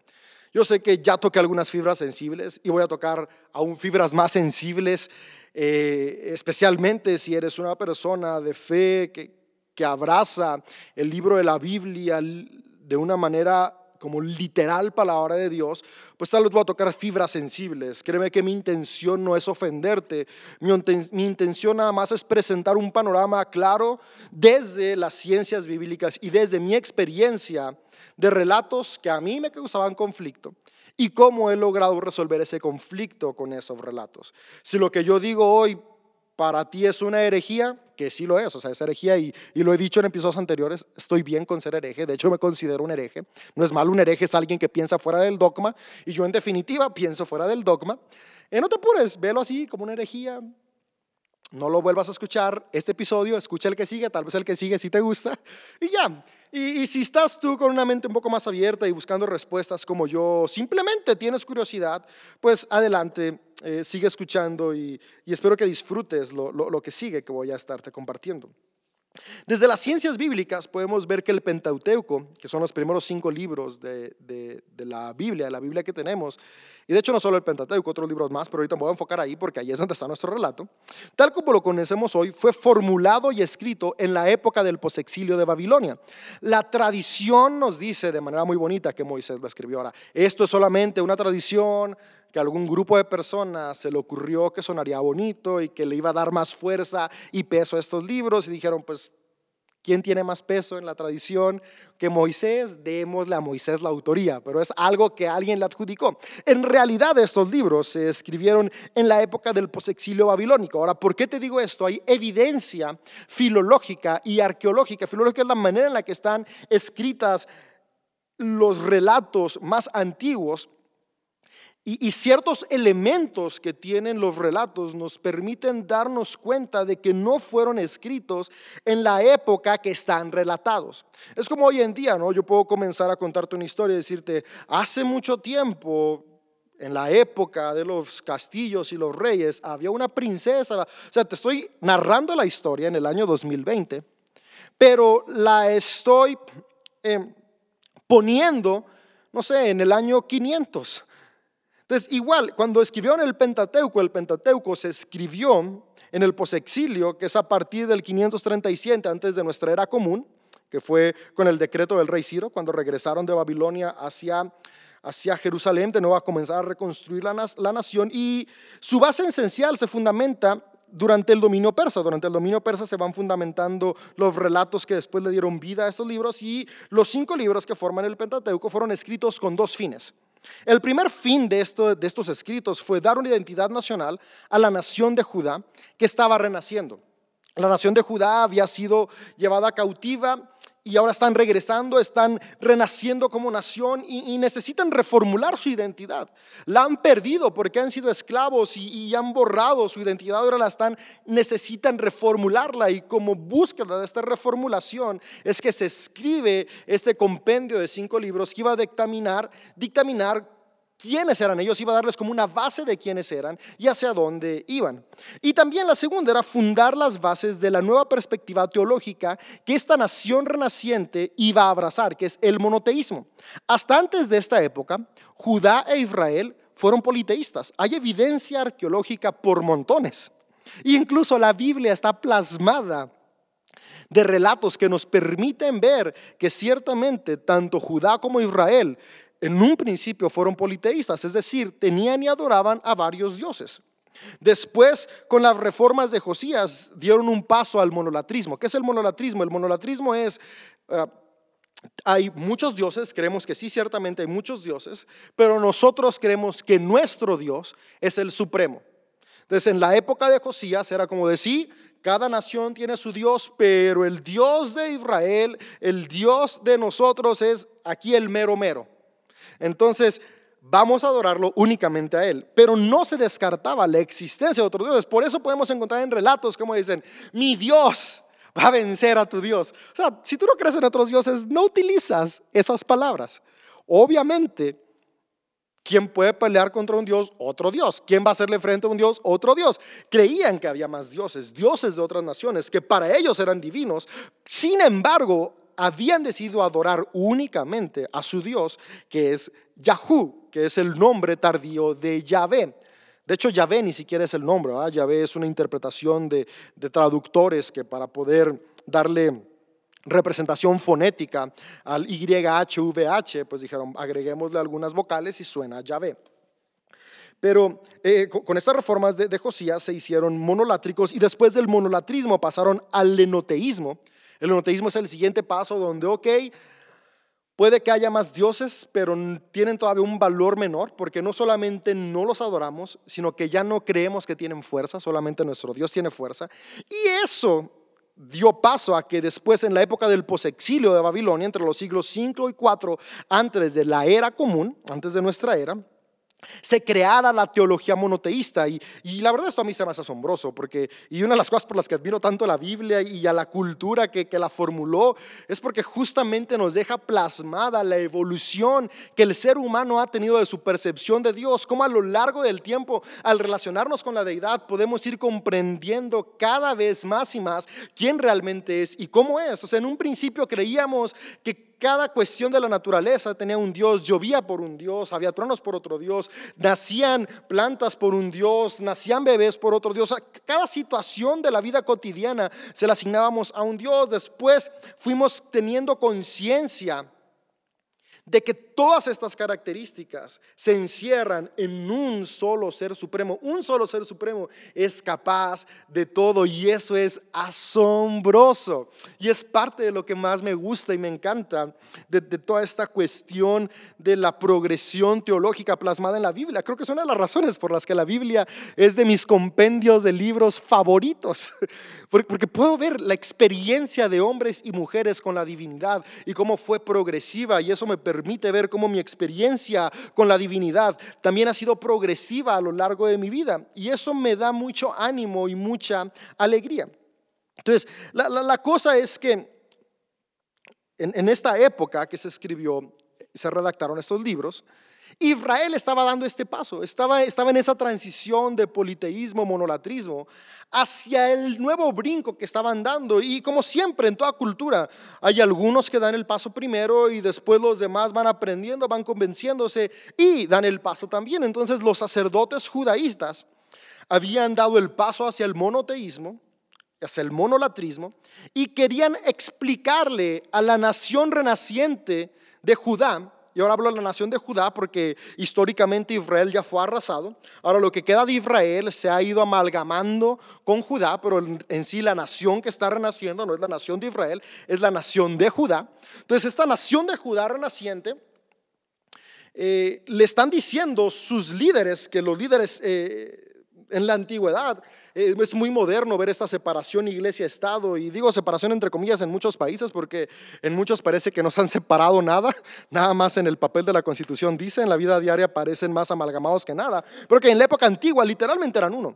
Yo sé que ya toqué algunas fibras sensibles y voy a tocar aún fibras más sensibles, eh, especialmente si eres una persona de fe que, que abraza el libro de la Biblia de una manera como literal palabra de Dios, pues tal vez voy a tocar fibras sensibles. Créeme que mi intención no es ofenderte, mi, intención nada más es presentar un panorama claro desde las ciencias bíblicas y desde mi experiencia de relatos que a mí me causaban conflicto y cómo he logrado resolver ese conflicto con esos relatos. Si lo que yo digo hoy para ti es una herejía, que sí lo es, o sea, es herejía y, y, lo he dicho en episodios anteriores, estoy bien con ser hereje, de hecho me considero un hereje, no es malo, un hereje es alguien que piensa fuera del dogma y yo en definitiva pienso fuera del dogma. Eh, no te apures, velo así como una herejía, no lo vuelvas a escuchar este episodio, escucha el que sigue, tal vez el que sigue si te gusta y ya. Y, si estás tú con una mente un poco más abierta y buscando respuestas como yo, simplemente tienes curiosidad, pues adelante eh, sigue escuchando y, espero que disfrutes lo, lo que sigue que voy a estarte compartiendo. Desde las ciencias bíblicas podemos ver que el Pentateuco, que son los primeros cinco libros de, de, la Biblia, la Biblia que tenemos, y de hecho no solo el Pentateuco, otros libros más, pero ahorita me voy a enfocar ahí porque ahí es donde está nuestro relato, tal como lo conocemos hoy, fue formulado y escrito en la época del posexilio de Babilonia. La tradición nos dice de manera muy bonita que Moisés lo escribió ahora. Esto es solamente una tradición que a algún grupo de personas se le ocurrió que sonaría bonito y que le iba a dar más fuerza y peso a estos libros y dijeron, pues, ¿quién tiene más peso en la tradición que Moisés? Démosle a Moisés la autoría, pero es algo que alguien le adjudicó. En realidad estos libros se escribieron en la época del posexilio babilónico. Ahora, ¿por qué te digo esto? Hay evidencia filológica y arqueológica. Filológica es la manera en la que están escritas los relatos más antiguos y, ciertos elementos que tienen los relatos nos permiten darnos cuenta de que no fueron escritos en la época que están relatados. Es como hoy en día, ¿no? Yo puedo comenzar a contarte una historia y decirte, hace mucho tiempo, en la época de los castillos y los reyes, había una princesa. O sea, te estoy narrando la historia en el año 2020, pero la estoy eh, poniendo, no sé, en el año 500. Entonces, igual, cuando escribieron el Pentateuco, el Pentateuco se escribió en el posexilio, que es a partir del 537 antes de nuestra era común, que fue con el decreto del rey Ciro, cuando regresaron de Babilonia hacia, hacia Jerusalén, de nuevo a comenzar a reconstruir la, la nación, y su base esencial se fundamenta durante el dominio persa. Durante el dominio persa se van fundamentando los relatos que después le dieron vida a estos libros y los cinco libros que forman el Pentateuco fueron escritos con dos fines. El primer fin de, de estos escritos fue dar una identidad nacional a la nación de Judá que estaba renaciendo. La nación de Judá había sido llevada cautiva y ahora están regresando, están renaciendo como nación y, necesitan reformular su identidad. La han perdido porque han sido esclavos y, y, han borrado su identidad, ahora la están, necesitan reformularla y como búsqueda de esta reformulación es que se escribe este compendio de cinco libros que iba a dictaminar, dictaminar quiénes eran ellos, iba a darles como una base de quiénes eran y hacia dónde iban. Y también la segunda era fundar las bases de la nueva perspectiva teológica que esta nación renaciente iba a abrazar, que es el monoteísmo. Hasta antes de esta época, Judá e Israel fueron politeístas. Hay evidencia arqueológica por montones. E incluso la Biblia está plasmada de relatos que nos permiten ver que ciertamente tanto Judá como Israel en un principio fueron politeístas, es decir, tenían y adoraban a varios dioses. Después, con las reformas de Josías, dieron un paso al monolatrismo. ¿Qué es el monolatrismo? El monolatrismo es... Eh, hay muchos dioses, creemos que sí, ciertamente hay muchos dioses, pero nosotros creemos que nuestro Dios es el supremo. Entonces, en la época de Josías era como decir, cada nación tiene su Dios, pero el Dios de Israel, el Dios de nosotros es aquí el mero mero. Entonces, vamos a adorarlo únicamente a Él. Pero no se descartaba la existencia de otros dioses. Por eso podemos encontrar en relatos como dicen, mi Dios va a vencer a tu Dios. O sea, si tú no crees en otros dioses, no utilizas esas palabras. Obviamente, ¿quién puede pelear contra un Dios? Otro Dios. ¿Quién va a hacerle frente a un Dios? Otro Dios. Creían que había más dioses, dioses de otras naciones, que para ellos eran divinos. Sin embargo, habían decidido adorar únicamente a su Dios, que es Yahú, que es el nombre tardío de Yahvé. De hecho, Yahvé ni siquiera es el nombre, Yahvé es una interpretación de, de traductores que para poder darle representación fonética al YHVH, pues dijeron, agreguémosle algunas vocales y suena Yahvé. Pero eh, con estas reformas de, Josías se hicieron monolátricos y después del monolatrismo pasaron al lenoteísmo. El lenoteísmo es el siguiente paso donde, ok, puede que haya más dioses, pero tienen todavía un valor menor porque no solamente no los adoramos, sino que ya no creemos que tienen fuerza, solamente nuestro Dios tiene fuerza. Y eso dio paso a que después en la época del posexilio de Babilonia, entre los siglos 5 y 4 antes de la era común, antes de nuestra era, se creara la teología monoteísta. Y, la verdad esto a mí se me hace asombroso, porque, y una de las cosas por las que admiro tanto a la Biblia y a la cultura que, que la formuló, es porque justamente nos deja plasmada la evolución que el ser humano ha tenido de su percepción de Dios, como a lo largo del tiempo, al relacionarnos con la deidad, podemos ir comprendiendo cada vez más y más quién realmente es y cómo es. O sea, en un principio creíamos que cada cuestión de la naturaleza tenía un Dios, llovía por un Dios, había tronos por otro Dios, nacían plantas por un Dios, nacían bebés por otro Dios. Cada situación de la vida cotidiana se la asignábamos a un Dios. Después fuimos teniendo conciencia de que todas estas características se encierran en un solo ser supremo. Un solo ser supremo es capaz de todo y eso es asombroso. Y es parte de lo que más me gusta y me encanta de, toda esta cuestión de la progresión teológica plasmada en la Biblia. Creo que es una de las razones por las que la Biblia es de mis compendios de libros favoritos. Porque puedo ver la experiencia de hombres y mujeres con la divinidad y cómo fue progresiva y eso me permite ver cómo mi experiencia con la divinidad también ha sido progresiva a lo largo de mi vida y eso me da mucho ánimo y mucha alegría. Entonces, la, cosa es que en, en esta época que se escribió, se redactaron estos libros, Israel estaba dando este paso, estaba, estaba en esa transición de politeísmo, monolatrismo, hacia el nuevo brinco que estaban dando. Y como siempre en toda cultura, hay algunos que dan el paso primero y después los demás van aprendiendo, van convenciéndose y dan el paso también. Entonces los sacerdotes judaístas habían dado el paso hacia el monoteísmo, hacia el monolatrismo, y querían explicarle a la nación renaciente de Judá, y ahora hablo de la nación de Judá porque históricamente Israel ya fue arrasado. Ahora lo que queda de Israel se ha ido amalgamando con Judá, pero en sí la nación que está renaciendo no es la nación de Israel, es la nación de Judá. Entonces esta nación de Judá renaciente eh, le están diciendo sus líderes, que los líderes eh, en la antigüedad es muy moderno ver esta separación iglesia-estado y digo separación entre comillas en muchos países porque en muchos parece que no se han separado nada, nada más en el papel de la constitución dice, en la vida diaria parecen más amalgamados que nada, pero que en la época antigua literalmente eran uno.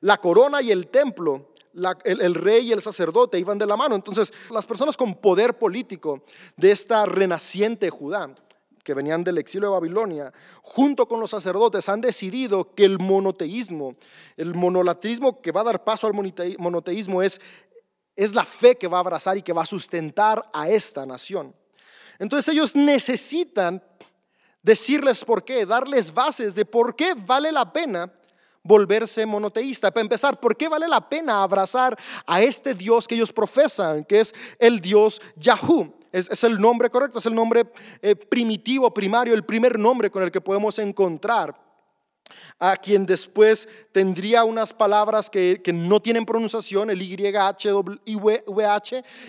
La corona y el templo el, el, rey y el sacerdote iban de la mano. Entonces, las personas con poder político de esta renaciente Judá que venían del exilio de Babilonia, junto con los sacerdotes, han decidido que el monoteísmo, el monolatrismo que va a dar paso al monoteísmo es, es la fe que va a abrazar y que va a sustentar a esta nación. Entonces ellos necesitan decirles por qué, darles bases de por qué vale la pena volverse monoteísta. Para empezar, ¿por qué vale la pena abrazar a este Dios que ellos profesan, que es el Dios Yahú? Es, el nombre correcto, es el nombre eh, primitivo, primario, el primer nombre con el que podemos encontrar a quien después tendría unas palabras que, no tienen pronunciación, el YHWH,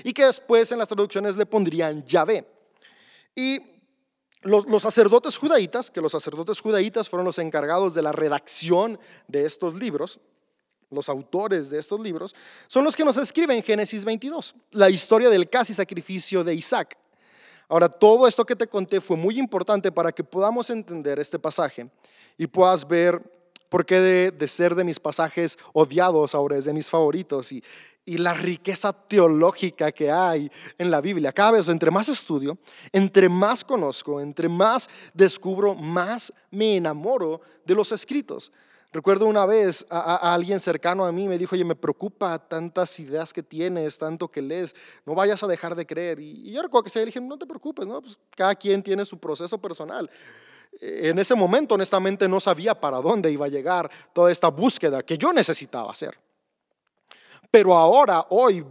y que después en las traducciones le pondrían Yahvé. Y los, los, sacerdotes judaítas, que los sacerdotes judaítas fueron los encargados de la redacción de estos libros, los autores de estos libros, son los que nos escriben Génesis 22, la historia del casi sacrificio de Isaac. Ahora, todo esto que te conté fue muy importante para que podamos entender este pasaje y puedas ver por qué de, ser de mis pasajes odiados ahora es de mis favoritos y, y la riqueza teológica que hay en la Biblia. Cada vez, entre más estudio, entre más conozco, entre más descubro, más me enamoro de los escritos. Recuerdo una vez a, alguien cercano a mí me dijo, oye, me preocupa tantas ideas que tienes, tanto que lees, no vayas a dejar de creer. Y, yo recuerdo que se dije, no te preocupes, ¿no? Pues cada quien tiene su proceso personal. Eh, en ese momento, honestamente, no sabía para dónde iba a llegar toda esta búsqueda que yo necesitaba hacer. Pero ahora, hoy,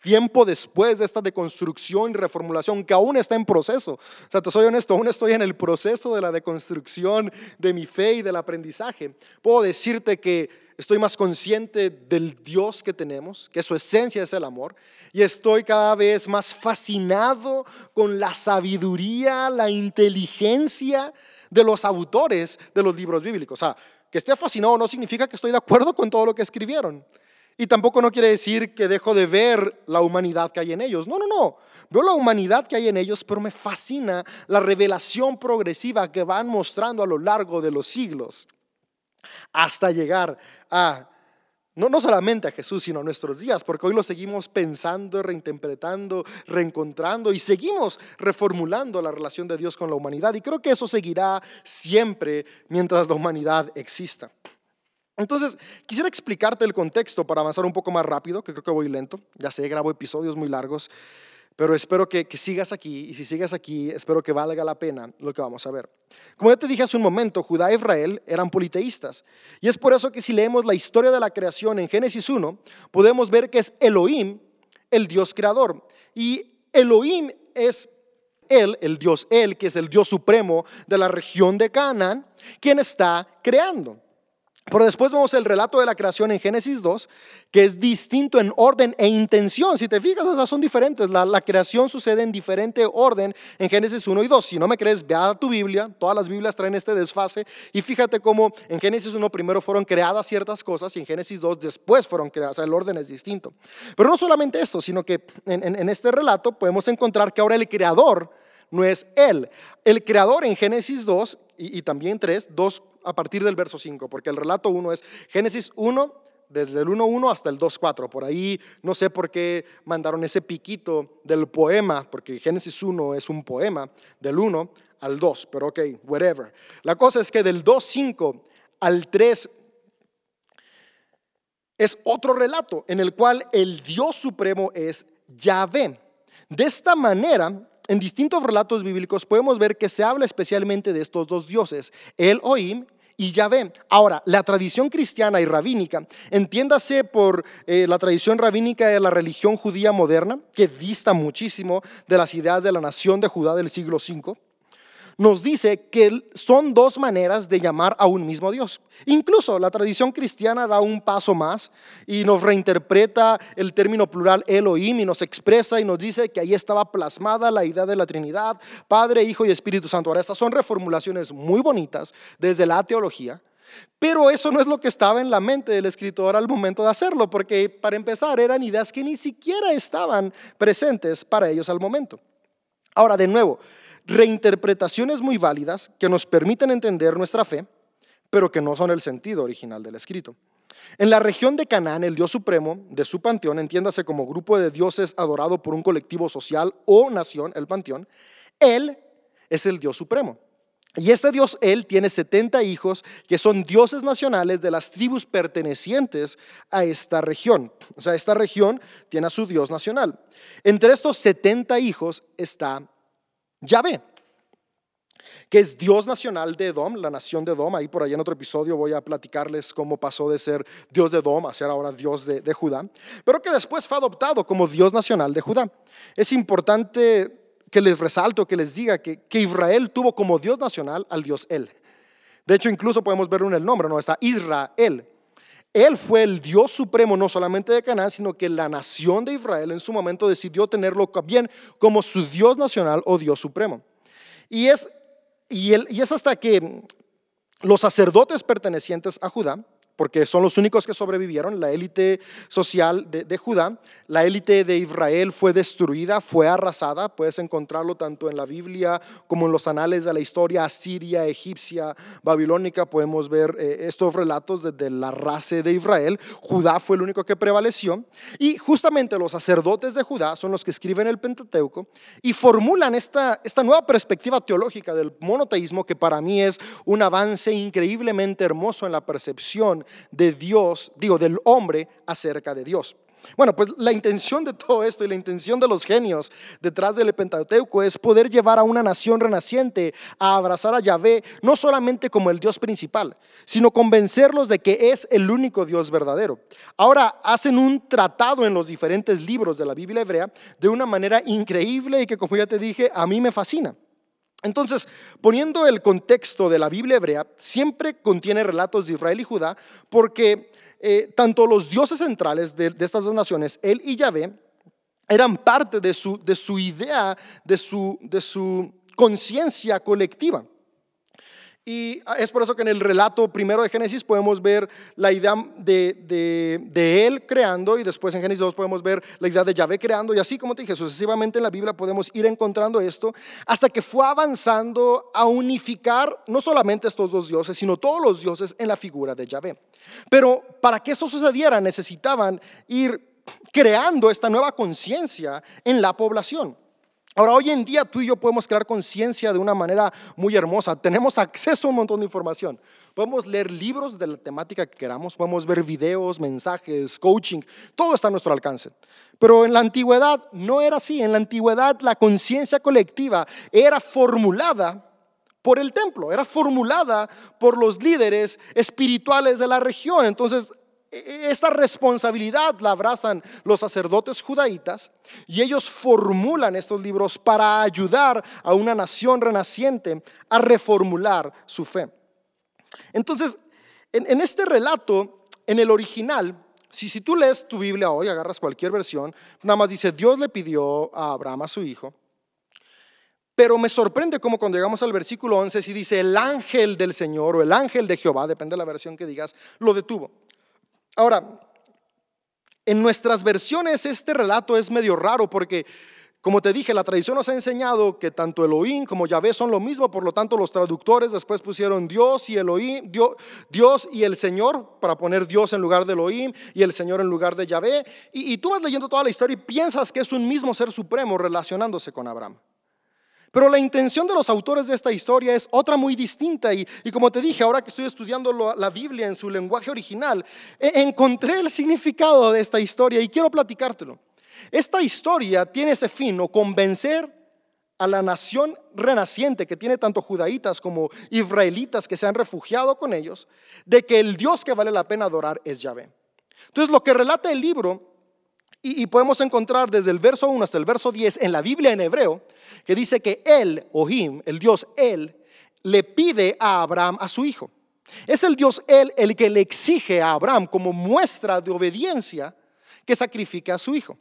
tiempo después de esta deconstrucción y reformulación que aún está en proceso. O sea, te soy honesto, aún estoy en el proceso de la deconstrucción de mi fe y del aprendizaje. Puedo decirte que estoy más consciente del Dios que tenemos, que su esencia es el amor, y estoy cada vez más fascinado con la sabiduría, la inteligencia de los autores de los libros bíblicos. O sea, que esté fascinado no significa que estoy de acuerdo con todo lo que escribieron. Y tampoco no quiere decir que dejo de ver la humanidad que hay en ellos. No, no, no. Veo la humanidad que hay en ellos, pero me fascina la revelación progresiva que van mostrando a lo largo de los siglos hasta llegar a, no, no solamente a Jesús, sino a nuestros días, porque hoy lo seguimos pensando, reinterpretando, reencontrando y seguimos reformulando la relación de Dios con la humanidad. Y creo que eso seguirá siempre mientras la humanidad exista. Entonces, quisiera explicarte el contexto para avanzar un poco más rápido, que creo que voy lento. Ya sé, grabo episodios muy largos, pero espero que, sigas aquí y si sigues aquí, espero que valga la pena lo que vamos a ver. Como ya te dije hace un momento, Judá e Israel eran politeístas. Y es por eso que si leemos la historia de la creación en Génesis 1, podemos ver que es Elohim el Dios creador. Y Elohim es él, el Dios Él, que es el Dios supremo de la región de Canaán, quien está creando. Pero después vemos el relato de la creación en Génesis 2, que es distinto en orden e intención. Si te fijas, esas son diferentes. La, creación sucede en diferente orden en Génesis 1 y 2. Si no me crees, ve a tu Biblia. Todas las Biblias traen este desfase. Y fíjate cómo en Génesis 1 primero fueron creadas ciertas cosas y en Génesis 2 después fueron creadas. O sea, el orden es distinto. Pero no solamente esto, sino que en, este relato podemos encontrar que ahora el creador no es Él. El creador en Génesis 2 y, y también 3, 2 a partir del verso 5, porque el relato 1 es Génesis 1, desde el 1.1 hasta el 2.4. Por ahí no sé por qué mandaron ese piquito del poema, porque Génesis 1 es un poema, del 1 al 2, pero ok, whatever. La cosa es que del 2.5 al 3 es otro relato en el cual el Dios supremo es Yahvé. De esta manera, en distintos relatos bíblicos podemos ver que se habla especialmente de estos dos dioses, el Oim y Yahvé. Ahora, la tradición cristiana y rabínica, entiéndase por eh, la tradición rabínica de la religión judía moderna, que dista muchísimo de las ideas de la nación de Judá del siglo V, nos dice que son dos maneras de llamar a un mismo Dios. Incluso la tradición cristiana da un paso más y nos reinterpreta el término plural Elohim y nos expresa y nos dice que ahí estaba plasmada la idea de la Trinidad, Padre, Hijo y Espíritu Santo. Ahora, estas son reformulaciones muy bonitas desde la teología, pero eso no es lo que estaba en la mente del escritor al momento de hacerlo, porque para empezar eran ideas que ni siquiera estaban presentes para ellos al momento. Ahora, de nuevo, reinterpretaciones muy válidas que nos permiten entender nuestra fe, pero que no son el sentido original del escrito. En la región de Canaán, el Dios supremo de su panteón, entiéndase como grupo de dioses adorado por un colectivo social o nación, el panteón, Él es el Dios supremo. Y este Dios, Él, tiene 70 hijos que son dioses nacionales de las tribus pertenecientes a esta región. O sea, esta región tiene a su Dios nacional. Entre estos 70 hijos está Yahvé, que es Dios nacional de Edom, la nación de Edom. Ahí por ahí en otro episodio voy a platicarles cómo pasó de ser Dios de Edom a ser ahora Dios de, Judá, pero que después fue adoptado como Dios nacional de Judá. Es importante que les resalto, que les diga que, que Israel tuvo como Dios nacional al Dios Él. De hecho, incluso podemos verlo en el nombre, ¿no? Está Israel. Él fue el Dios supremo no solamente de Canaán, sino que la nación de Israel en su momento decidió tenerlo bien como su Dios nacional o Dios supremo. Y es, y, y es hasta que los sacerdotes pertenecientes a Judá, porque son los únicos que sobrevivieron, la élite social de, Judá. La élite de Israel fue destruida, fue arrasada, puedes encontrarlo tanto en la Biblia como en los anales de la historia asiria, egipcia, babilónica, podemos ver eh, estos relatos desde la raza de Israel. Judá fue el único que prevaleció y justamente los sacerdotes de Judá son los que escriben el Pentateuco y formulan esta, esta nueva perspectiva teológica del monoteísmo que para mí es un avance increíblemente hermoso en la percepción de Dios, digo, del hombre acerca de Dios. Bueno, pues la intención de todo esto y la intención de los genios detrás del Pentateuco es poder llevar a una nación renaciente a abrazar a Yahvé no solamente como el Dios principal, sino convencerlos de que es el único Dios verdadero. Ahora hacen un tratado en los diferentes libros de la Biblia hebrea de una manera increíble y que como ya te dije, a mí me fascina. Entonces, poniendo el contexto de la Biblia hebrea, siempre contiene relatos de Israel y Judá, porque eh, tanto los dioses centrales de, estas dos naciones, él y Yahvé, eran parte de su, de su idea, de su, de su conciencia colectiva. Y es por eso que en el relato primero de Génesis podemos ver la idea de, él creando y después en Génesis 2 podemos ver la idea de Yahvé creando y así como te dije, sucesivamente en la Biblia podemos ir encontrando esto hasta que fue avanzando a unificar no solamente estos dos dioses, sino todos los dioses en la figura de Yahvé. Pero para que esto sucediera necesitaban ir creando esta nueva conciencia en la población. Ahora, hoy en día tú y yo podemos crear conciencia de una manera muy hermosa. Tenemos acceso a un montón de información. Podemos leer libros de la temática que queramos, podemos ver videos, mensajes, coaching, todo está a nuestro alcance. Pero en la antigüedad no era así. En la antigüedad la conciencia colectiva era formulada por el templo, era formulada por los líderes espirituales de la región. Entonces esta responsabilidad la abrazan los sacerdotes judaítas y ellos formulan estos libros para ayudar a una nación renaciente a reformular su fe. Entonces, en, este relato, en el original, si, tú lees tu Biblia hoy, agarras cualquier versión, nada más dice, Dios le pidió a Abraham a su hijo, pero me sorprende como cuando llegamos al versículo 11, si dice el ángel del Señor o el ángel de Jehová, depende de la versión que digas, lo detuvo. Ahora, en nuestras versiones este relato es medio raro porque, como te dije, la tradición nos ha enseñado que tanto Elohim como Yahvé son lo mismo, por lo tanto los traductores después pusieron Dios y Elohim, Dios, y el Señor, para poner Dios en lugar de Elohim y el Señor en lugar de Yahvé. Y, y tú vas leyendo toda la historia y piensas que es un mismo ser supremo relacionándose con Abraham. Pero la intención de los autores de esta historia es otra muy distinta y, como te dije, ahora que estoy estudiando la Biblia en su lenguaje original, e, encontré el significado de esta historia y quiero platicártelo. Esta historia tiene ese fin, o convencer a la nación renaciente que tiene tanto judaítas como israelitas que se han refugiado con ellos, de que el Dios que vale la pena adorar es Yahvé. Entonces lo que relata el libro y, podemos encontrar desde el verso 1 hasta el verso 10 en la Biblia en hebreo, que dice que él, Ohim, el Dios él, le pide a Abraham a su hijo. Es el Dios él el que le exige a Abraham como muestra de obediencia que sacrifique a su hijo.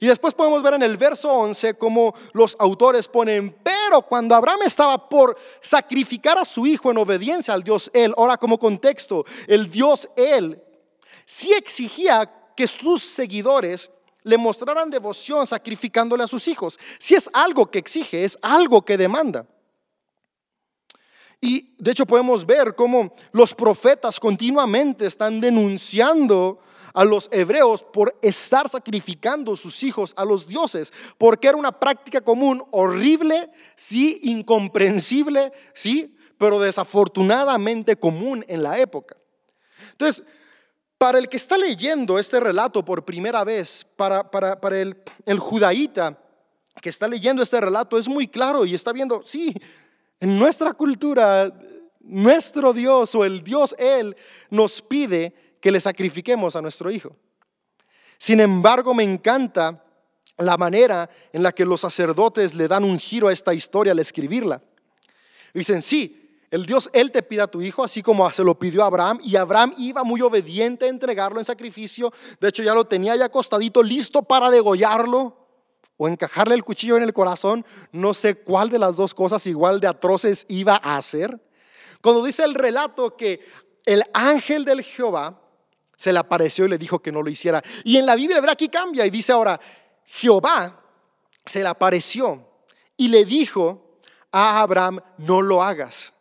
Y después podemos ver en el verso 11 cómo los autores ponen, pero cuando Abraham estaba por sacrificar a su hijo en obediencia al Dios él, ahora como contexto, el Dios él sí exigía que sus seguidores le mostraran devoción sacrificándole a sus hijos. Si es algo que exige, es algo que demanda. Y de hecho podemos ver cómo los profetas continuamente están denunciando a los hebreos por estar sacrificando sus hijos a los dioses, porque era una práctica común, horrible, sí, incomprensible, sí, pero desafortunadamente común en la época. Entonces, para el que está leyendo este relato por primera vez, para, para, el, el judaíta que está leyendo este relato, es muy claro y está viendo, sí, en nuestra cultura, nuestro Dios o el Dios Él nos pide que le sacrifiquemos a nuestro hijo. Sin embargo, me encanta la manera en la que los sacerdotes le dan un giro a esta historia al escribirla. Dicen, sí, el Dios, Él te pide a tu hijo, así como se lo pidió a Abraham, y Abraham iba muy obediente a entregarlo en sacrificio. De hecho, ya lo tenía ya acostadito, listo para degollarlo o encajarle el cuchillo en el corazón. No sé cuál de las dos cosas igual de atroces iba a hacer. Cuando dice el relato que el ángel del Jehová se le apareció y le dijo que no lo hiciera. Y en la Biblia, verá, aquí cambia y dice ahora, Jehová se le apareció y le dijo a Abraham, no lo hagas.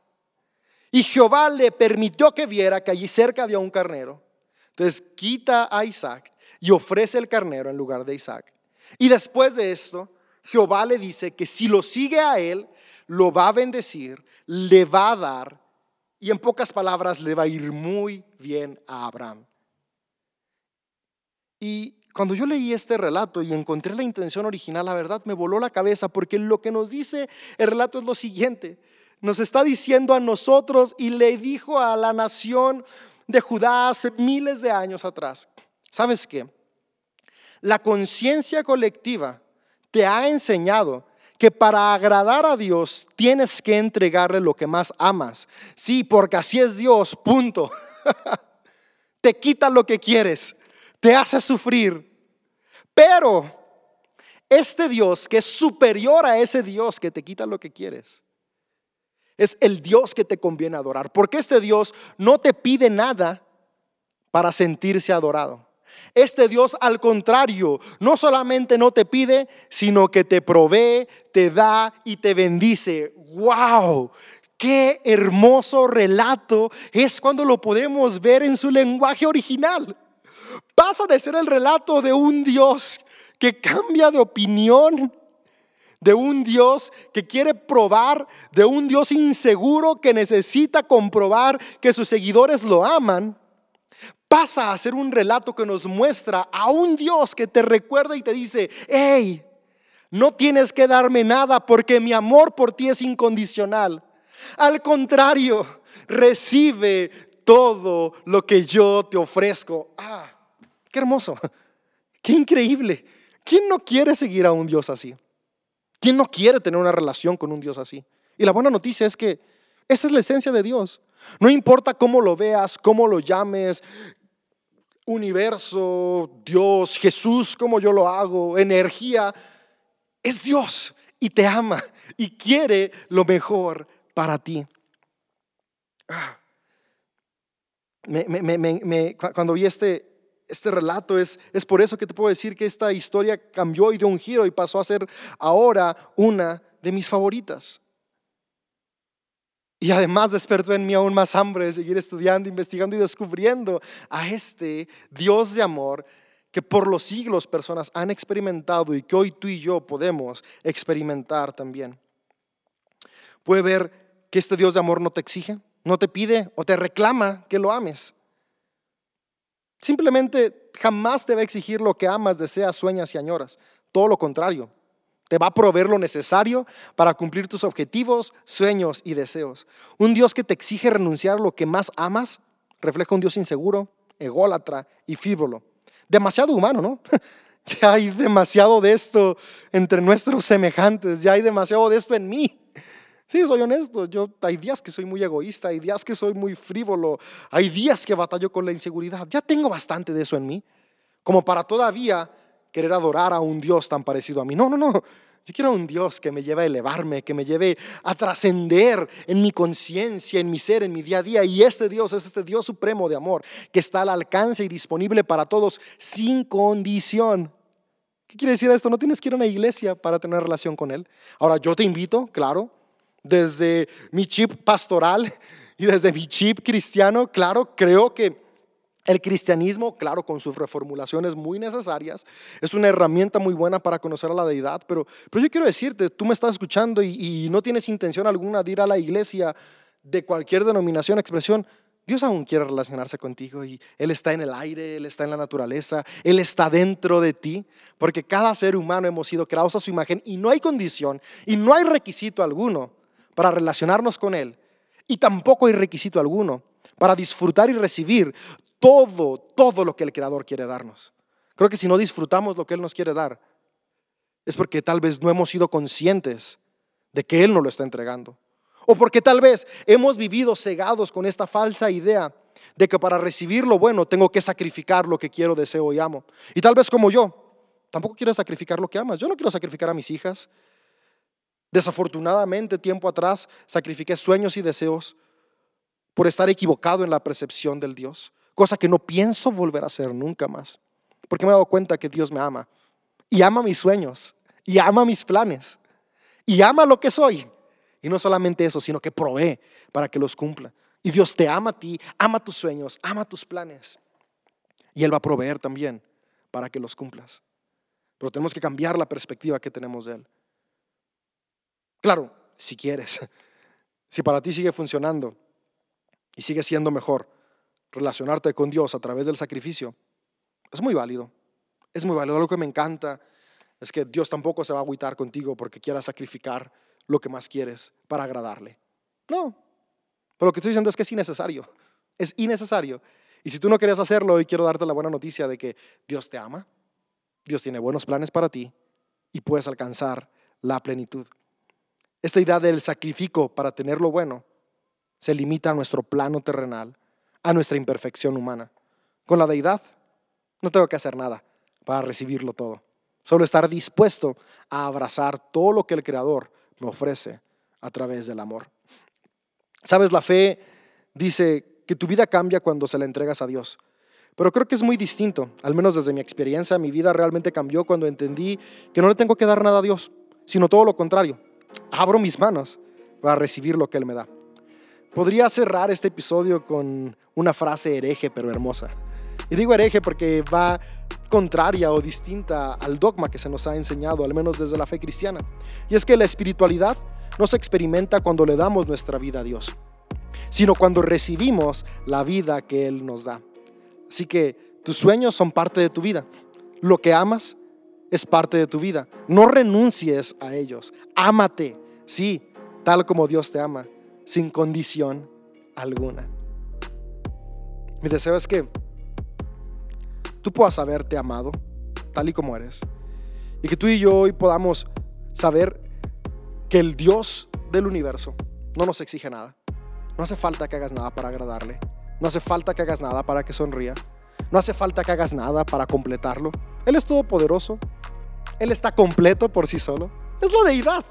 Y Jehová le permitió que viera que allí cerca había un carnero. Entonces quita a Isaac y ofrece el carnero en lugar de Isaac. Y después de esto, Jehová le dice que si lo sigue a él, lo va a bendecir, le va a dar y en pocas palabras le va a ir muy bien a Abraham. Y cuando yo leí este relato y encontré la intención original, la verdad me voló la cabeza porque lo que nos dice el relato es lo siguiente. Nos está diciendo a nosotros y le dijo a la nación de Judá hace miles de años atrás. ¿Sabes qué? La conciencia colectiva te ha enseñado que para agradar a Dios tienes que entregarle lo que más amas. Sí, porque así es Dios, punto. te quita lo que quieres te hace sufrir. Pero este Dios que es superior a ese Dios que te quita lo que quieres, es el Dios que te conviene adorar. Porque este Dios no te pide nada para sentirse adorado. Este Dios al contrario, no solamente no te pide, sino que te provee, te da y te bendice. ¡Wow! Qué hermoso relato es cuando lo podemos ver en su lenguaje original. Pasa de ser el relato de un Dios que cambia de opinión, de un Dios que quiere probar, de un Dios inseguro que necesita comprobar que sus seguidores lo aman, pasa a ser un relato que nos muestra a un Dios que te recuerda y te dice, hey, no tienes que darme nada porque mi amor por ti es incondicional. Al contrario, recibe todo lo que yo te ofrezco. Ah, Qué hermoso, qué increíble. ¿Quién no quiere seguir a un Dios así? ¿Quién no quiere tener una relación con un Dios así? Y la buena noticia es que esa es la esencia de Dios. No importa cómo lo veas, cómo lo llames, universo, Dios, Jesús, como yo lo hago, energía, es Dios y te ama y quiere lo mejor para ti. Ah. cuando vi este, este relato es, es por eso que te puedo decir que esta historia cambió y dio un giro y pasó a ser ahora una de mis favoritas. Y además despertó en mí aún más hambre de seguir estudiando, investigando y descubriendo a este Dios de amor que por los siglos personas han experimentado y que hoy tú y yo podemos experimentar también. Puede ver que este Dios de amor no te exige, no te pide o te reclama que lo ames. Simplemente jamás te va a exigir lo que amas, deseas, sueñas y añoras. Todo lo contrario. Te va a proveer lo necesario para cumplir tus objetivos, sueños y deseos. Un Dios que te exige renunciar a lo que más amas refleja un Dios inseguro, ególatra y frívolo. Demasiado humano, ¿no? Ya hay demasiado de esto entre nuestros semejantes, ya hay demasiado de esto en mí. Sí, soy honesto. Yo hay días que soy muy egoísta, hay días que soy muy frívolo, hay días que batallo con la inseguridad. Ya tengo bastante de eso en mí, como para todavía querer adorar a un Dios tan parecido a mí. No, no, no. Yo quiero un Dios que me lleve a elevarme, que me lleve a trascender en mi conciencia, en mi ser, en mi día a día. Y este Dios es este Dios supremo de amor que está al alcance y disponible para todos sin condición. ¿Qué quiere decir esto? No tienes que ir a una iglesia para tener relación con Él. Ahora, yo te invito, claro, desde mi chip pastoral y desde mi chip cristiano, claro, creo que el cristianismo, claro, con sus reformulaciones muy necesarias, es una herramienta muy buena para conocer a la deidad, pero, pero yo quiero decirte, tú me estás escuchando y, y no tienes intención alguna de ir a la iglesia de cualquier denominación, expresión, Dios aún quiere relacionarse contigo y Él está en el aire, Él está en la naturaleza, Él está dentro de ti, porque cada ser humano hemos sido creados a su imagen y no hay condición y no hay requisito alguno para relacionarnos con Él. Y tampoco hay requisito alguno para disfrutar y recibir todo, todo lo que el Creador quiere darnos. Creo que si no disfrutamos lo que Él nos quiere dar, es porque tal vez no hemos sido conscientes de que Él nos lo está entregando. O porque tal vez hemos vivido cegados con esta falsa idea de que para recibir lo bueno tengo que sacrificar lo que quiero, deseo y amo. Y tal vez como yo, tampoco quiero sacrificar lo que amas. Yo no quiero sacrificar a mis hijas, Desafortunadamente, tiempo atrás, sacrifiqué sueños y deseos por estar equivocado en la percepción del Dios, cosa que no pienso volver a hacer nunca más, porque me he dado cuenta que Dios me ama y ama mis sueños y ama mis planes y ama lo que soy. Y no solamente eso, sino que provee para que los cumpla. Y Dios te ama a ti, ama tus sueños, ama tus planes. Y Él va a proveer también para que los cumplas. Pero tenemos que cambiar la perspectiva que tenemos de Él. Claro, si quieres, si para ti sigue funcionando y sigue siendo mejor relacionarte con Dios a través del sacrificio, es muy válido. Es muy válido. Lo que me encanta es que Dios tampoco se va a agüitar contigo porque quieras sacrificar lo que más quieres para agradarle. No. Pero lo que estoy diciendo es que es innecesario. Es innecesario. Y si tú no querías hacerlo, hoy quiero darte la buena noticia de que Dios te ama, Dios tiene buenos planes para ti y puedes alcanzar la plenitud. Esta idea del sacrificio para tener lo bueno se limita a nuestro plano terrenal, a nuestra imperfección humana. Con la deidad no tengo que hacer nada para recibirlo todo. Solo estar dispuesto a abrazar todo lo que el Creador me ofrece a través del amor. Sabes, la fe dice que tu vida cambia cuando se la entregas a Dios. Pero creo que es muy distinto, al menos desde mi experiencia, mi vida realmente cambió cuando entendí que no le tengo que dar nada a Dios, sino todo lo contrario. Abro mis manos para recibir lo que Él me da. Podría cerrar este episodio con una frase hereje pero hermosa. Y digo hereje porque va contraria o distinta al dogma que se nos ha enseñado, al menos desde la fe cristiana. Y es que la espiritualidad no se experimenta cuando le damos nuestra vida a Dios, sino cuando recibimos la vida que Él nos da. Así que tus sueños son parte de tu vida. Lo que amas es parte de tu vida. No renuncies a ellos. Ámate, sí, tal como Dios te ama, sin condición alguna. Mi deseo es que tú puedas haberte amado tal y como eres. Y que tú y yo hoy podamos saber que el Dios del universo no nos exige nada. No hace falta que hagas nada para agradarle. No hace falta que hagas nada para que sonría. No hace falta que hagas nada para completarlo. Él es todopoderoso. Él está completo por sí solo. Es la deidad.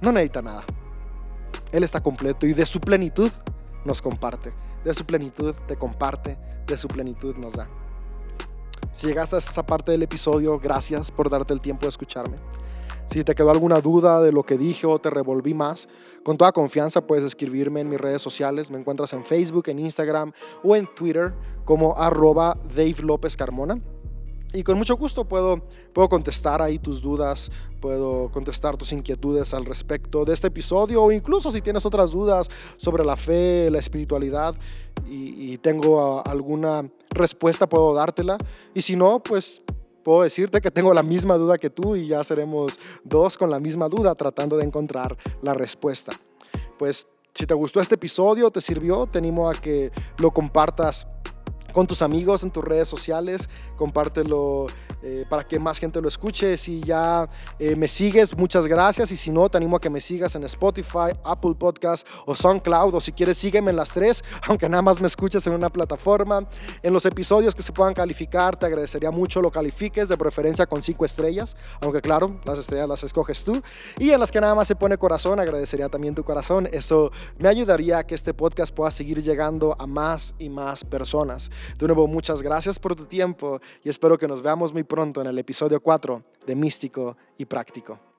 No necesita nada. Él está completo y de su plenitud nos comparte. De su plenitud te comparte. De su plenitud nos da. Si llegaste a esta parte del episodio, gracias por darte el tiempo de escucharme. Si te quedó alguna duda de lo que dije o te revolví más, con toda confianza puedes escribirme en mis redes sociales. Me encuentras en Facebook, en Instagram o en Twitter como arroba Dave López Carmona. Y con mucho gusto puedo, puedo contestar ahí tus dudas, puedo contestar tus inquietudes al respecto de este episodio o incluso si tienes otras dudas sobre la fe, la espiritualidad y, y tengo alguna respuesta puedo dártela. Y si no, pues puedo decirte que tengo la misma duda que tú y ya seremos dos con la misma duda tratando de encontrar la respuesta. Pues si te gustó este episodio, te sirvió, te animo a que lo compartas con tus amigos en tus redes sociales, compártelo eh, para que más gente lo escuche. Si ya eh, me sigues, muchas gracias. Y si no, te animo a que me sigas en Spotify, Apple Podcast o SoundCloud. O si quieres, sígueme en las tres, aunque nada más me escuches en una plataforma. En los episodios que se puedan calificar, te agradecería mucho lo califiques, de preferencia con cinco estrellas. Aunque claro, las estrellas las escoges tú. Y en las que nada más se pone corazón, agradecería también tu corazón. Eso me ayudaría a que este podcast pueda seguir llegando a más y más personas. De nuevo, muchas gracias por tu tiempo y espero que nos veamos muy pronto en el episodio 4 de Místico y Práctico.